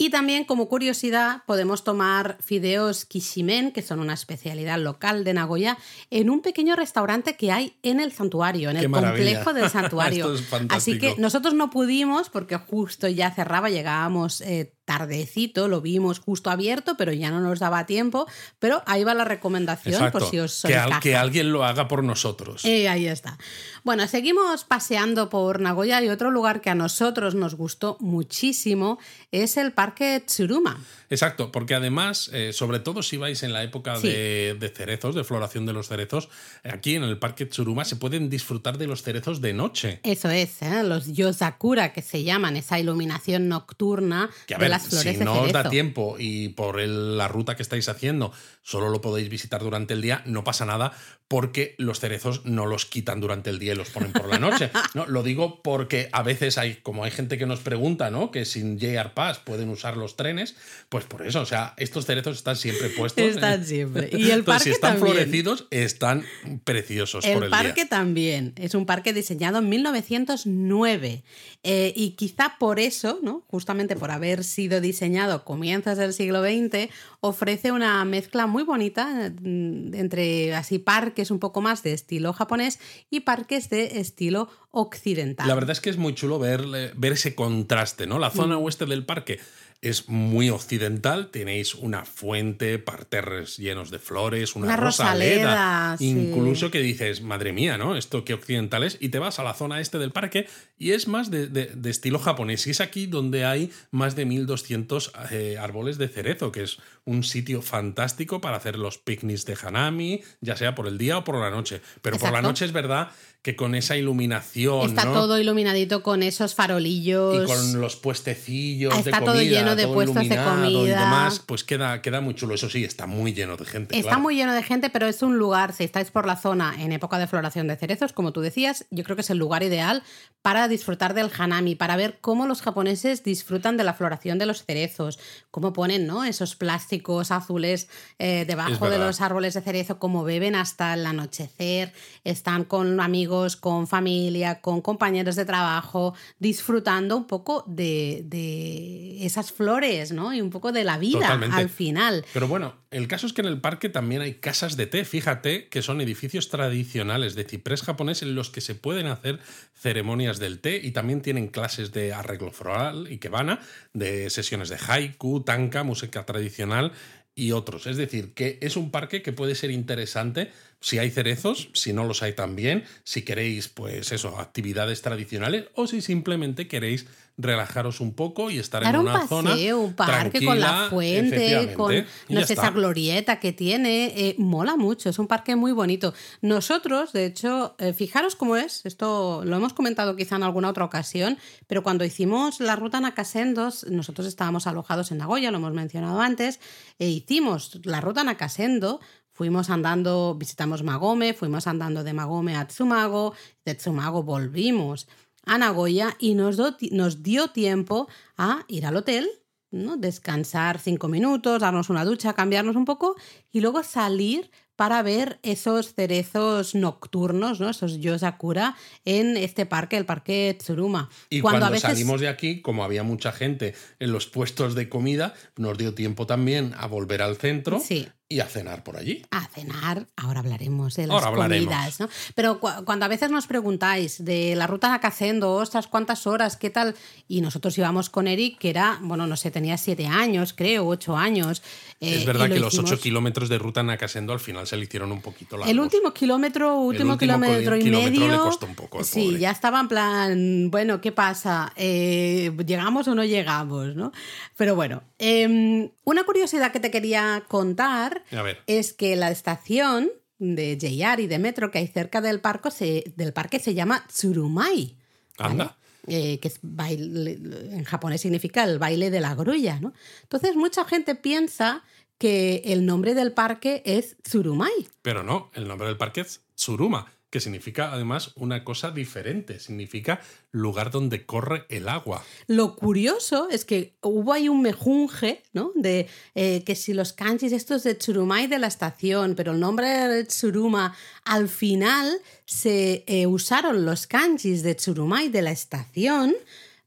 Y también, como curiosidad, podemos tomar fideos kishimen, que son una especialidad local de Nagoya, en un pequeño restaurante que hay en el santuario, en Qué el maravilla. complejo del santuario. Esto es Así que nosotros no pudimos porque justo ya cerraba, llegábamos eh, tardecito, lo vimos justo abierto, pero ya no nos daba tiempo. Pero ahí va la recomendación, Exacto. por si os que, al- que alguien lo haga por nosotros. Eh, ahí está. Bueno, seguimos paseando por Nagoya y otro lugar que a nosotros nos gustó muchísimo es el Parque Tsuruma. Exacto, porque además, eh, sobre todo si vais en la época Sí. de, de cerezos, de floración de los cerezos, aquí en el Parque Tsuruma se pueden disfrutar de los cerezos de noche. Eso es, ¿eh? los yosakura que se llaman, esa iluminación nocturna Que a de ver, las flores si de no os da tiempo y por el- la ruta que estáis haciendo solo lo podéis visitar durante el día, no pasa nada porque los cerezos no los quitan durante el día y los ponen por la noche. No, lo digo porque a veces hay, como hay gente que nos pregunta, ¿no? Que sin JR Pass pueden usar los trenes, pues por eso, o sea, estos cerezos están siempre puestos. Están eh, siempre. Y el Entonces, parque si están también. florecidos, están preciosos por El el parque día. también es un parque diseñado en 1909 eh, y quizá por eso, ¿no? justamente por haber sido diseñado a comienzos del siglo XX, ofrece una mezcla muy bonita mm, entre así parques un poco más de estilo japonés y parques de estilo occidental. La verdad es que es muy chulo ver, ver ese contraste, ¿no? La zona Mm. oeste del parque es muy occidental, tenéis una fuente, parterres llenos de flores, una, Una rosaleda, rosaleda, sí. incluso que dices, madre mía, ¿no? Esto qué occidental es, y te vas a la zona este del parque y es más de, de- de estilo japonés, y es aquí donde hay más de 1200 eh, árboles de cerezo, que es un sitio fantástico para hacer los picnics de Hanami, ya sea por el día o por la noche, pero por la noche es verdad que con esa iluminación, Está ¿no? todo iluminadito con esos farolillos. y con los puestecillos Ah, de está todo comida, lleno de todo puestos de iluminado y comida. demás, pues queda, queda muy chulo. Eso sí, está muy lleno de gente. Está claro. muy lleno de gente, pero es un lugar, si estáis por la zona en época de floración de cerezos, como tú decías, yo creo que es el lugar ideal para disfrutar del hanami, para ver cómo los japoneses disfrutan de la floración de los cerezos, cómo ponen ¿no? esos plásticos azules eh, debajo de los árboles de cerezo, cómo beben hasta el anochecer, están con amigos, con familia, con compañeros de trabajo, disfrutando un poco de, de esas flores, ¿no? Y un poco de la vida Totalmente. al final. Pero bueno, el caso es que en el parque también hay casas de té. Fíjate que son edificios tradicionales de ciprés japonés en los que se pueden hacer ceremonias del té y también tienen clases de arreglo floral y kebana, de sesiones de haiku, tanka, música tradicional y otros. Es decir, que es un parque que puede ser interesante si hay cerezos, si no los hay también, si queréis, pues eso, actividades tradicionales o si simplemente queréis relajaros un poco y estar en una un paseo, un parque con la fuente, con no sé, esa glorieta que tiene, eh, mola mucho, es un parque muy bonito. Nosotros, de hecho, eh, fijaros cómo es, esto lo hemos comentado quizá en alguna otra ocasión, pero cuando hicimos la ruta Nakasendos, nosotros estábamos alojados en Nagoya, lo hemos mencionado antes, e hicimos la ruta Nakasendo Fuimos andando, visitamos Magome, fuimos andando de Magome a Tsumago, de Tsumago volvimos a Nagoya y nos, nos dio tiempo a ir al hotel, ¿no? descansar cinco minutos, darnos una ducha, cambiarnos un poco y luego salir para ver esos cerezos nocturnos, ¿no? esos yosakura, en este parque, el parque Tsuruma. Y cuando, salimos de aquí, como había mucha gente en los puestos de comida, nos dio tiempo también a volver al centro sí y a cenar por allí. A cenar, ahora hablaremos de las comidas, ¿no? Pero cuando a veces nos preguntáis de la ruta Nacacendo, ostras, cuántas horas, qué tal, y nosotros íbamos con Eric, que era, bueno, no sé, tenía siete años, creo, ocho años. es eh, verdad que los ocho kilómetros de ruta Nacasendo al final se le hicieron un poquito largos. El último kilómetro, último, kilómetro y medio. Le costó un poco. sí, ya estaba en plan, bueno, ¿qué pasa? Eh, ¿Llegamos o no llegamos? ¿no? Pero bueno, em, una curiosidad que te quería contar es que la estación de JR y de metro que hay cerca del, parque se, del parque se llama Tsurumai. Anda. Eh, que es baile, en japonés significa el baile de la grulla, ¿no? Entonces mucha gente piensa que el nombre del parque es Tsurumai. Pero no, el nombre del parque es Tsuruma que significa además una cosa diferente, significa lugar donde corre el agua. Lo curioso es que hubo ahí un mejunje, ¿no? De eh, que si los kanjis estos de Tsurumai de la estación, pero el nombre de Tsuruma, al final se eh, usaron los kanjis de Tsurumai de la estación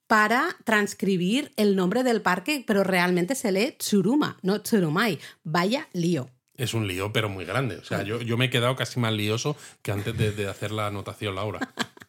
para transcribir el nombre del parque, pero realmente se lee Tsuruma, no Tsurumai. Vaya lío. Es un lío, pero muy grande. O sea, yo, yo me he quedado casi más lioso que antes de, hacer la anotación, Laura.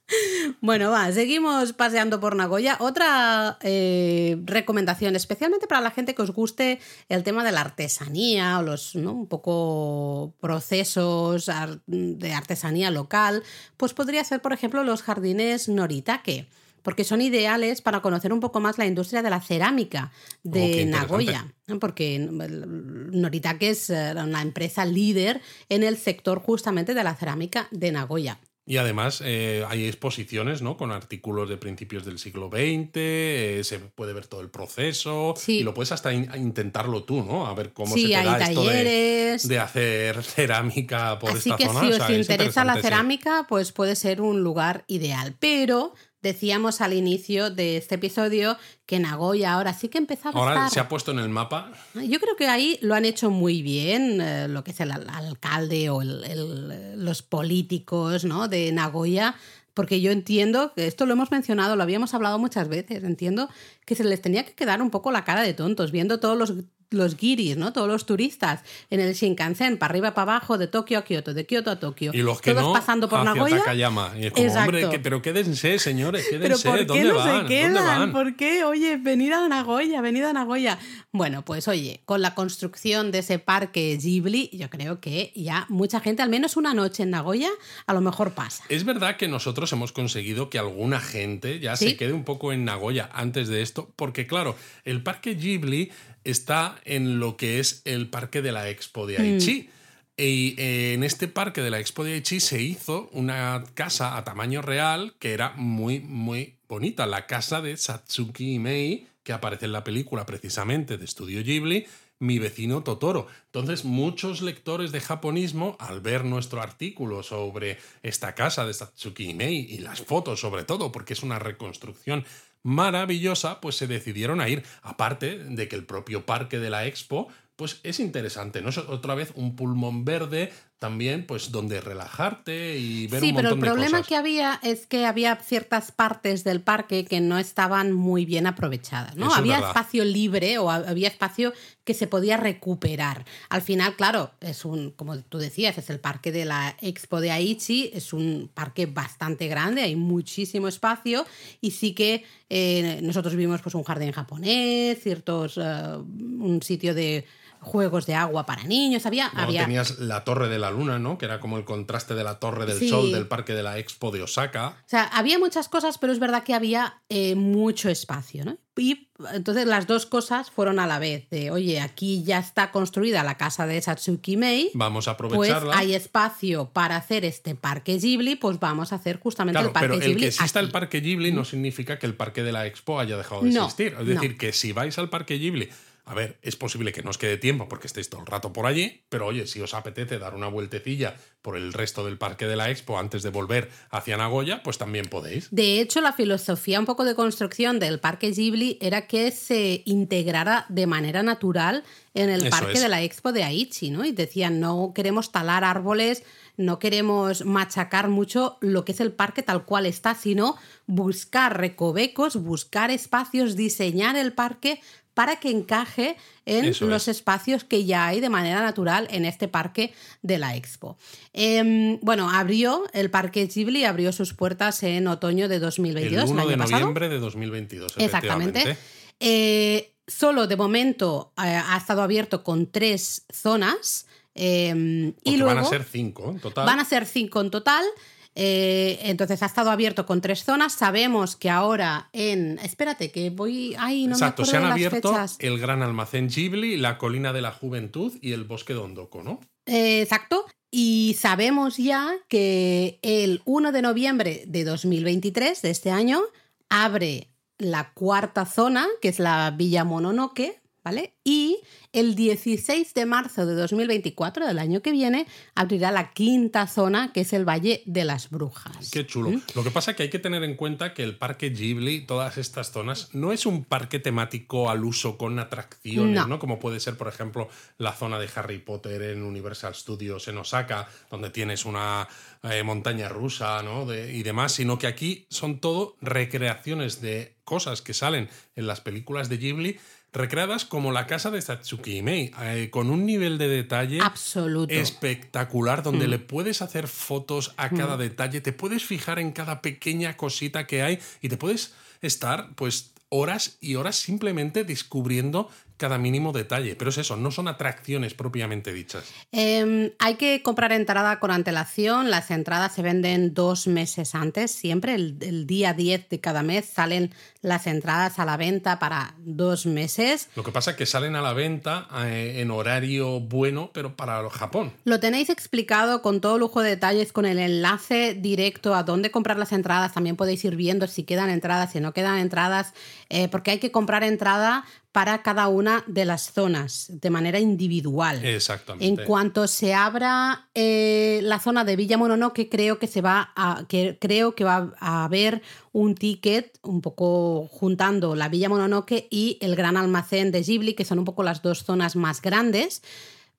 Bueno, va, seguimos paseando por Nagoya. Otra eh, recomendación, especialmente para la gente que os guste el tema de la artesanía o los ¿no? un poco procesos de artesanía local, pues podría ser, por ejemplo, los jardines Noritake porque son ideales para conocer un poco más la industria de la cerámica de oh, Nagoya, porque Noritake es eh, una empresa líder en el sector justamente de la cerámica de Nagoya. Y además eh, hay exposiciones ¿no? con artículos de principios del siglo XX, eh, se puede ver todo el proceso y lo puedes hasta intentarlo tú, ¿no? A ver cómo se te da esto de, hacer cerámica por esta zona. Si os interesa la cerámica, pues puede ser un lugar ideal. Pero Decíamos al inicio de este episodio que Nagoya ahora sí que empezaba ahora a estar... se ha puesto en el mapa. Yo creo que ahí lo han hecho muy bien, eh, lo que es el alcalde o los políticos ¿no? de Nagoya, porque yo entiendo, que esto lo hemos mencionado, lo habíamos hablado muchas veces, entiendo que se les tenía que quedar un poco la cara de tontos, viendo todos los los guiris, ¿no? Todos los turistas en el Shinkansen, para arriba, para abajo, de Tokio a Kioto, de Kioto a Tokio. Y los que todos no, pasando por hacia Nagoya. Takayama. Y es como, hombre, pero quédense, señores, quédense. ¿Pero por ¿Dónde qué no van? se quedan? ¿Dónde van? ¿Por qué? Oye, venid a Nagoya, venid a Nagoya. Bueno, pues oye, con la construcción de ese parque Ghibli, yo creo que ya mucha gente, al menos una noche en Nagoya, a lo mejor pasa. Es verdad que nosotros hemos conseguido que alguna gente ya se quede un poco en Nagoya antes de esto, porque claro, el parque Ghibli está en lo que es el parque de la Expo de Aichi. Mm. Y eh, en este parque de la Expo de Aichi se hizo una casa a tamaño real que era muy, muy bonita. La casa de Satsuki Mei, que aparece en la película precisamente de Studio Ghibli, mi vecino Totoro. Entonces, muchos lectores de japonismo, al ver nuestro artículo sobre esta casa de Satsuki Mei y las fotos sobre todo, porque es una reconstrucción maravillosa, pues se decidieron a ir. Aparte de que el propio parque de la Expo, pues es interesante, ¿no? Es otra vez un pulmón verde también, pues, donde relajarte y ver un montón de cosas. Sí, pero el problema que había es que había ciertas partes del parque que no estaban muy bien aprovechadas, ¿no? había espacio libre o había espacio que se podía recuperar. Al final, claro, es un, como tú decías, es el parque de la Expo de Aichi, es un parque bastante grande, hay muchísimo espacio y sí que eh, nosotros vimos pues un jardín japonés, ciertos, eh, un sitio de juegos de agua para niños, había... Luego había... tenías la Torre de la Luna, ¿no? Que era como el contraste de la Torre del Sí. Sol del Parque de la Expo de Osaka. O sea, había muchas cosas, pero es verdad que había eh, mucho espacio, ¿no? Y entonces las dos cosas fueron a la vez, de, oye, aquí ya está construida la casa de Satsuki Mei, Vamos a pues aprovecharla. hay espacio para hacer este parque Ghibli, pues vamos a hacer justamente Claro, el parque pero el Ghibli que exista aquí. el parque Ghibli no significa que el parque de la Expo haya dejado de No, existir. Es no. decir, que si vais al parque Ghibli, a ver, es posible que no os quede tiempo porque estéis todo el rato por allí, pero oye, si os apetece dar una vueltecilla por el resto del parque de la Expo antes de volver hacia Nagoya, pues también podéis. De hecho, la filosofía un poco de construcción del parque Ghibli era que se integrara de manera natural en el Eso parque es. de la Expo de Aichi, ¿no? Y decían, no queremos talar árboles, no queremos machacar mucho lo que es el parque tal cual está, sino buscar recovecos, buscar espacios, diseñar el parque para que encaje en Eso los es. espacios que ya hay de manera natural en este parque de la Expo. Em, bueno, abrió el parque Ghibli, abrió sus puertas en otoño de 2022, el 1 año de pasado. noviembre de 2022. Exactamente. Eh, solo de momento eh, ha estado abierto con tres zonas. em, y luego van a ser cinco en total. van a ser cinco en total. Eh, entonces ha estado abierto con tres zonas. Sabemos que ahora en. Espérate, que voy. Ay, no Exacto, me se acuerdo han de las abierto fechas. el Gran Almacén Ghibli, la Colina de la Juventud y el Bosque de Ondoko, ¿no? Eh, exacto. Y sabemos ya que el 1 de noviembre de 2023, de este año, abre la cuarta zona, que es la Villa Mononoke, ¿vale? Y el 16 de marzo de 2024, del año que viene, abrirá la quinta zona, que es el Valle de las Brujas. Qué chulo. Lo que pasa es que hay que tener en cuenta que el parque Ghibli, todas estas zonas, no es un parque temático al uso con atracciones, No. ¿no? Como puede ser, por ejemplo, la zona de Harry Potter en Universal Studios en Osaka, donde tienes una eh, montaña rusa, ¿no? De- y demás, sino que aquí son todo recreaciones de cosas que salen en las películas de Ghibli recreadas como la casa de Satsuki Mei, eh, con un nivel de detalle Absoluto. espectacular donde Mm. le puedes hacer fotos a cada detalle, te puedes fijar en cada pequeña cosita que hay y te puedes estar pues horas y horas simplemente descubriendo cada mínimo detalle. Pero es eso, no son atracciones propiamente dichas. Em, hay que comprar entrada con antelación. Las entradas se venden dos meses antes. Siempre el, el día 10 de cada mes salen las entradas a la venta para dos meses. Lo que pasa es que salen a la venta eh, en horario bueno, pero para Japón. Lo tenéis explicado con todo lujo de detalles, con el enlace directo a dónde comprar las entradas. También podéis ir viendo si quedan entradas, si no quedan entradas, eh, porque hay que comprar entrada para cada una de las zonas de manera individual. Exactamente. En cuanto se abra eh, la zona de Villa Mononoke, creo que se va a que, creo que va a haber un ticket un poco juntando la Villa Mononoke y el gran almacén de Ghibli, que son un poco las dos zonas más grandes.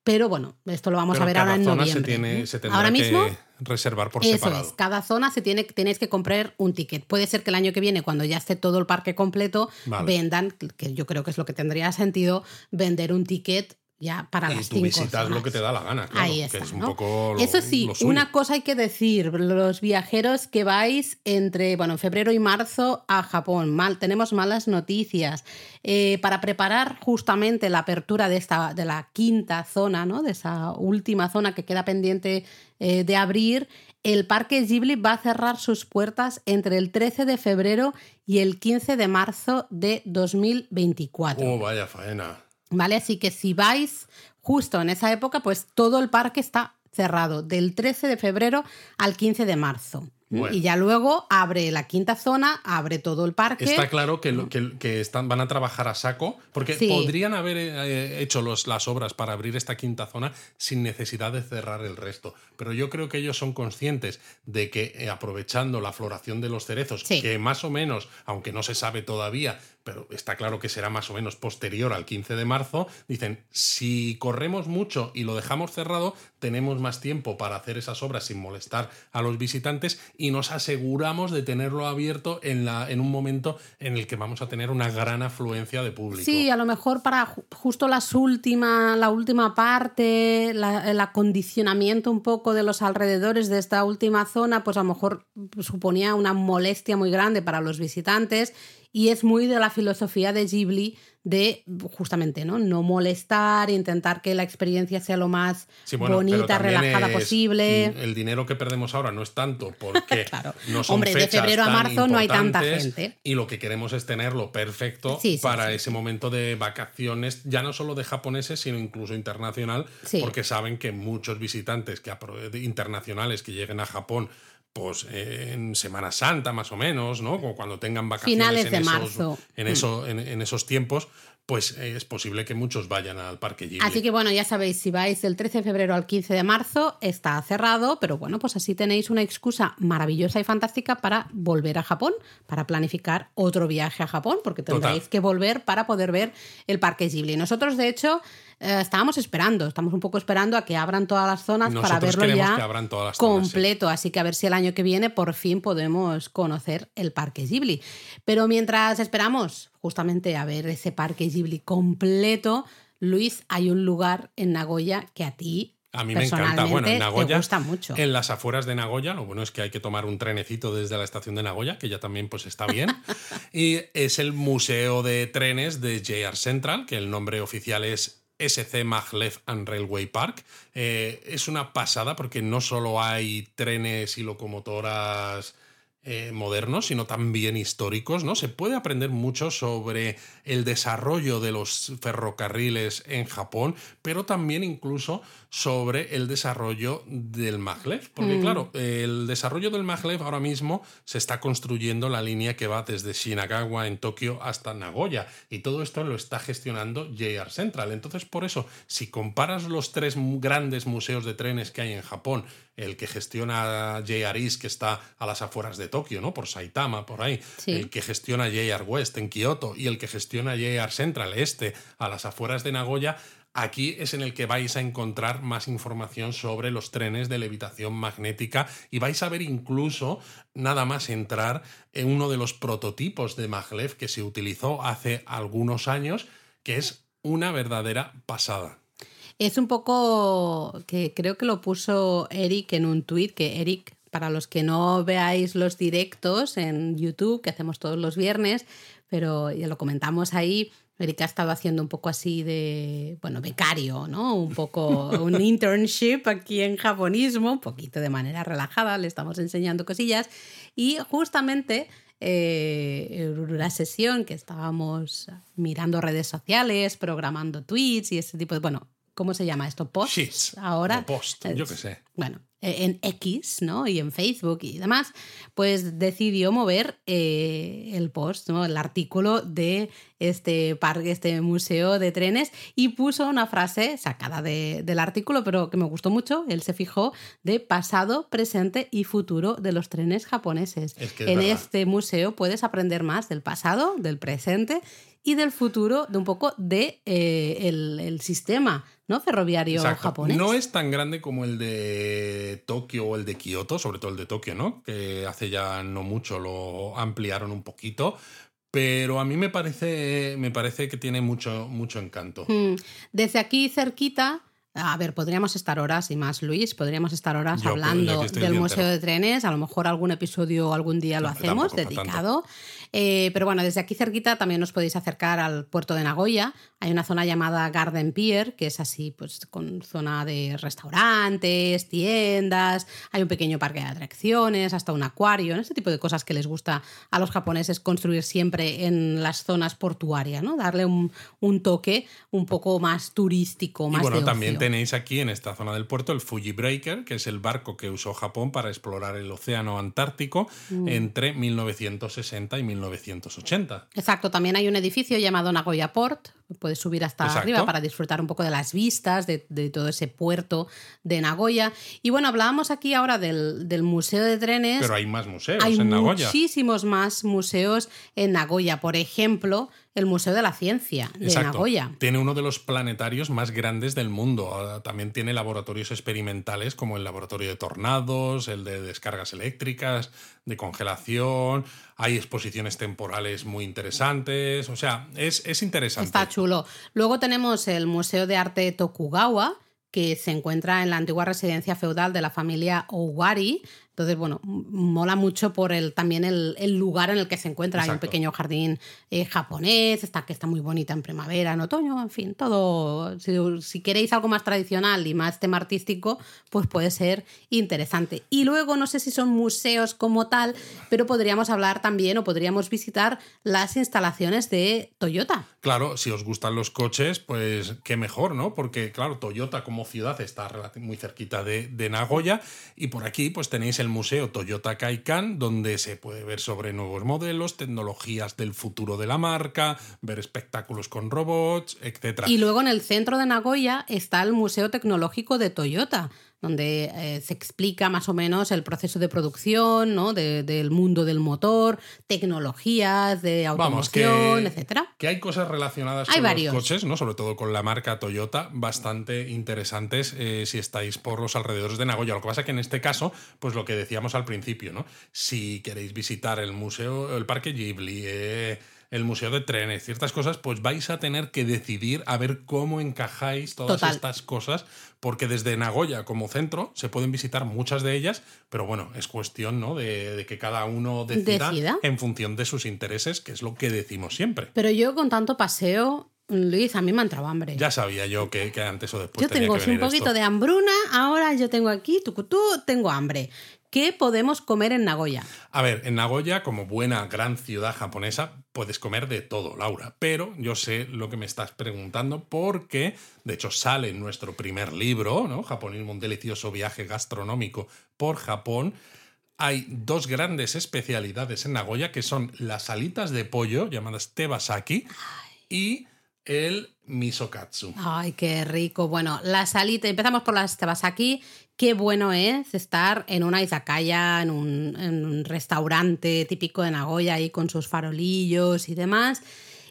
Pero bueno, esto lo vamos Pero a ver ahora en zona noviembre. se, tiene, ¿eh? se ahora que mismo reservar por eso separado. es, cada zona se tiene, tenéis que comprar un ticket. Puede ser que el año que viene, cuando ya esté todo el parque completo, Vale. vendan, que yo creo que es lo que tendría sentido, vender un ticket ya para y las tú cinco visitas lo que te da la gana, claro, Ahí que está, es un ¿no? poco lo- Eso sí, lo suyo. una cosa hay que decir, los viajeros que vais entre, bueno, febrero y marzo a Japón, mal, tenemos malas noticias. Eh, para preparar justamente la apertura de, esta, de la quinta zona, ¿no? de esa última zona que queda pendiente eh, de abrir, el Parque Ghibli va a cerrar sus puertas entre el 13 de febrero y el 15 de marzo de 2024. Oh, vaya faena. ¿Vale? Así que si vais justo en esa época, pues todo el parque está cerrado, del 13 de febrero al 15 de marzo. Bueno. Y ya luego abre la quinta zona, abre todo el parque. Está claro que, lo- que, que están, van a trabajar a saco, porque Sí. podrían haber eh, hecho los, las obras para abrir esta quinta zona sin necesidad de cerrar el resto. Pero yo creo que ellos son conscientes de que eh, aprovechando la floración de los cerezos, Sí. que más o menos, aunque no se sabe todavía, pero está claro que será más o menos posterior al 15 de marzo, dicen, si corremos mucho y lo dejamos cerrado, tenemos más tiempo para hacer esas obras sin molestar a los visitantes y nos aseguramos de tenerlo abierto en, la, en un momento en el que vamos a tener una gran afluencia de público. Sí, a lo mejor para ju- justo las última, la última parte, el acondicionamiento un poco de los alrededores de esta última zona, pues a lo mejor suponía una molestia muy grande para los visitantes Y es muy de la filosofía de Ghibli de justamente no, no molestar, intentar que la experiencia sea lo más Sí, bueno, pero bonita, relajada posible. El dinero que perdemos ahora no es tanto porque Claro. no son Hombre, de febrero a marzo no hay tanta gente. Y lo que queremos es tenerlo perfecto Sí, sí, para ese momento de vacaciones, ya no solo de japoneses, sino incluso internacional, porque saben que muchos visitantes que internacionales que lleguen a Japón pues eh, en Semana Santa más o menos, ¿no? Cuando tengan vacaciones Finales en de esos, marzo. En, eso, en, en esos tiempos, pues eh, es posible que muchos vayan al Parque Ghibli. Así que bueno, ya sabéis, si vais del 13 de febrero al 15 de marzo, está cerrado, pero bueno, pues así tenéis una excusa maravillosa y fantástica para volver a Japón, para planificar otro viaje a Japón, porque tendréis Total. que volver para poder ver el Parque Ghibli. Nosotros, de hecho, eh, estábamos esperando, estamos un poco esperando a que abran todas las zonas para verlo ya que abran todas las zonas, sí. completo, así que a ver si el año que viene por fin podemos conocer el Parque Ghibli. Pero mientras esperamos justamente a ver ese Parque Ghibli completo, Luis, hay un lugar en Nagoya que a ti A mí me encanta. Bueno, en Nagoya, gusta mucho. en las afueras de Nagoya, lo bueno es que hay que tomar un trenecito desde la estación de Nagoya, que ya también pues está bien. y es el Museo de Trenes de JR Central, que el nombre oficial es SC Maglev and Railway Park. Eh, es una pasada porque no solo hay trenes y locomotoras eh, modernos, sino también históricos, ¿no? Se puede aprender mucho sobre el desarrollo de los ferrocarriles en Japón, pero también incluso sobre el desarrollo del maglev. Porque, Mm. claro, el desarrollo del maglev ahora mismo se está construyendo la línea que va desde Shinagawa en Tokio hasta Nagoya. Y todo esto lo está gestionando JR Central. Entonces, por eso, si comparas los tres grandes museos de trenes que hay en Japón, el que gestiona JR East, que está a las afueras de Tokio, ¿no? Por Saitama, por ahí. Sí. El que gestiona JR West en Kioto y el que gestiona JR Central Este a las afueras de Nagoya. Aquí es en el que vais a encontrar más información sobre los trenes de levitación magnética y vais a ver incluso, nada más entrar, en uno de los prototipos de maglev que se utilizó hace algunos años, que es una verdadera pasada. Es un poco que creo que lo puso Eric en un tuit, que Eric, para los que no veáis los directos en YouTube, que hacemos todos los viernes, pero ya lo comentamos ahí, Eric ha estado haciendo un poco así de, bueno, becario, ¿no? Un poco un internship aquí en japonismo, un poquito de manera relajada, le estamos enseñando cosillas. Y justamente eh, en una sesión que estábamos mirando redes sociales, programando tweets y ese tipo de, bueno, ¿cómo se llama esto? Posts. Sheets. Ahora. o post, yo qué sé. Bueno, en X, ¿no? Y en Facebook y demás, pues decidió mover eh, el post, ¿no? El artículo de este parque, este museo de trenes, y puso una frase sacada de- del artículo, pero que me gustó mucho. Él se fijó de pasado, presente y futuro de los trenes japoneses. Es que es en verdad. este museo puedes aprender más del pasado, del presente y del futuro, de un poco de eh, el, el sistema ¿no? ferroviario Exacto. japonés. No es tan grande como el de Tokio o el de Kioto, sobre todo el de Tokio, ¿no? Que hace ya no mucho lo ampliaron un poquito. Pero a mí me parece, me parece que tiene mucho, mucho encanto. Mm, Desde aquí cerquita, a ver, podríamos estar horas y más, Luis, podríamos estar horas Yo, hablando del Museo entero. de Trenes, a lo mejor algún episodio algún día lo No, hacemos dedicado. Eh, pero bueno, desde aquí cerquita también os podéis acercar al puerto de Nagoya. Hay una zona llamada Garden Pier, que es así, pues con zona de restaurantes, tiendas, hay un pequeño parque de atracciones, hasta un acuario, ¿no? ese tipo de cosas que les gusta a los japoneses construir siempre en las zonas portuarias, ¿no? Darle un, un toque un poco más turístico, Y más bueno, de también ocio. tenéis aquí en esta zona del puerto el Fuji Breaker, que es el barco que usó Japón para explorar el océano Antártico Mm. entre 1960 y 1980. Exacto, también hay un edificio llamado Nagoya Port, puedes subir hasta Exacto. arriba para disfrutar un poco de las vistas de, de todo ese puerto de Nagoya. Y bueno, hablábamos aquí ahora del, del Museo de Trenes. Pero hay más museos Hay en Nagoya. muchísimos más museos en Nagoya. Por ejemplo, el Museo de la Ciencia de Exacto. Nagoya. Tiene uno de los planetarios más grandes del mundo. También tiene laboratorios experimentales como el laboratorio de tornados, el de descargas eléctricas, de congelación. Hay exposiciones temporales muy interesantes. O sea, es, es interesante. Está Luego tenemos el Museo de Arte Tokugawa, que se encuentra en la antigua residencia feudal de la familia Owari, Entonces, bueno, mola mucho por el, también el, lugar en el que se encuentra. Hay un pequeño jardín eh, japonés, está, que está muy bonita en primavera, en otoño, en fin, todo. Si, queréis algo más tradicional y más tema artístico, pues puede ser interesante. Y luego, no sé si son museos como tal, pero podríamos hablar también o podríamos visitar las instalaciones de Toyota. Claro, si os gustan los coches, pues qué mejor, ¿no? Porque, claro, Toyota como ciudad está muy cerquita de, de Nagoya y por aquí, pues tenéis el el Museo Toyota Kaikan, donde se puede ver sobre nuevos modelos, tecnologías del futuro de la marca, ver espectáculos con robots, etc. Y luego en el centro de Nagoya está el Museo Tecnológico de Toyota, donde eh, se explica más o menos el proceso de producción, ¿no? del mundo del motor, tecnologías de automoción, etcétera. Que hay cosas relacionadas con los coches, ¿no? Sobre todo con la marca Toyota, bastante interesantes eh, si estáis por los alrededores de Nagoya. Lo que pasa es que en este caso, pues lo que decíamos al principio, ¿no? Si queréis visitar el museo, el parque Ghibli, eh, el museo de trenes, ciertas cosas, pues vais a tener que decidir a ver cómo encajáis todas estas cosas, porque desde Nagoya como centro se pueden visitar muchas de ellas, pero bueno, es cuestión ¿no? de, que cada uno decida, en función de sus intereses, que es lo que decimos siempre. Pero yo con tanto paseo Luis, a mí me ha entrado hambre. Ya sabía yo que, antes o después. Yo tengo un poquito de hambruna, ahora yo tengo aquí, tú, tú, tengo hambre. ¿Qué podemos comer en Nagoya? A ver, en Nagoya, como buena gran ciudad japonesa, puedes comer de todo, Laura. Pero yo sé lo que me estás preguntando porque, de hecho, sale en nuestro primer libro, ¿no? Japonismo, un delicioso viaje gastronómico por Japón. Hay dos grandes especialidades en Nagoya que son las alitas de pollo llamadas tebasaki y el misokatsu. Ay, qué rico. Bueno, la salita, empezamos por las tebasaki. Qué bueno es estar en una izakaya, en un, restaurante típico de Nagoya, ahí con sus farolillos y demás,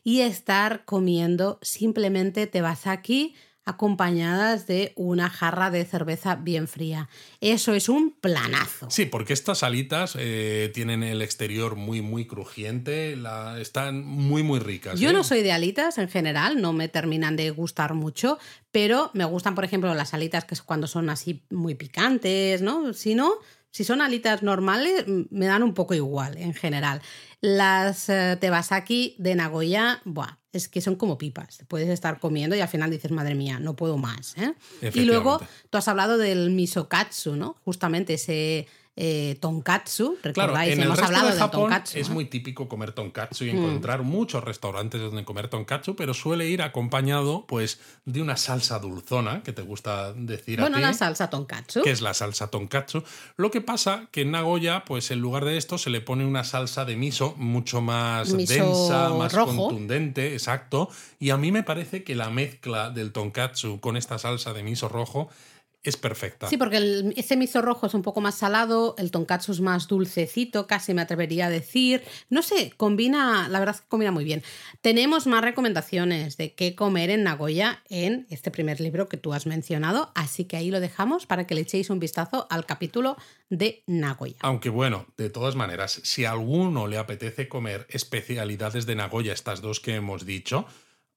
y estar comiendo simplemente tebasaki acompañadas de una jarra de cerveza bien fría. Eso es un planazo. Sí, porque estas alitas eh, tienen el exterior muy, muy crujiente, la, están muy, muy ricas. Yo ¿eh? no soy de alitas en general, no me terminan de gustar mucho, pero me gustan, por ejemplo, las alitas que es cuando son así muy picantes, ¿no? Si no, si son alitas normales, me dan un poco igual en general. Las eh, Tebasaki de Nagoya, buah, es que son como pipas. Puedes estar comiendo y al final dices, madre mía, no puedo más. ¿eh? Y luego tú has hablado del misokatsu, ¿no? Justamente ese eh, tonkatsu, recordáis, hemos hablado de Japón tonkatsu. Es muy típico comer tonkatsu y mm. encontrar muchos restaurantes donde comer tonkatsu, pero suele ir acompañado pues de una salsa dulzona, que te gusta decir bueno, a ti. la salsa tonkatsu. Que es la salsa tonkatsu. Lo que pasa que en Nagoya, pues en lugar de esto se le pone una salsa de miso mucho más densa, más contundente, exacto. Y a mí me parece que la mezcla del tonkatsu con esta salsa de miso rojo es perfecta. Sí, porque ese miso rojo es un poco más salado, el tonkatsu es más dulcecito, casi me atrevería a decir. No sé, combina, la verdad es que combina muy bien. Tenemos más recomendaciones de qué comer en Nagoya en este primer libro que tú has mencionado, así que ahí lo dejamos para que le echéis un vistazo al capítulo de Nagoya. Aunque bueno, de todas maneras, si a alguno le apetece comer especialidades de Nagoya, estas dos que hemos dicho,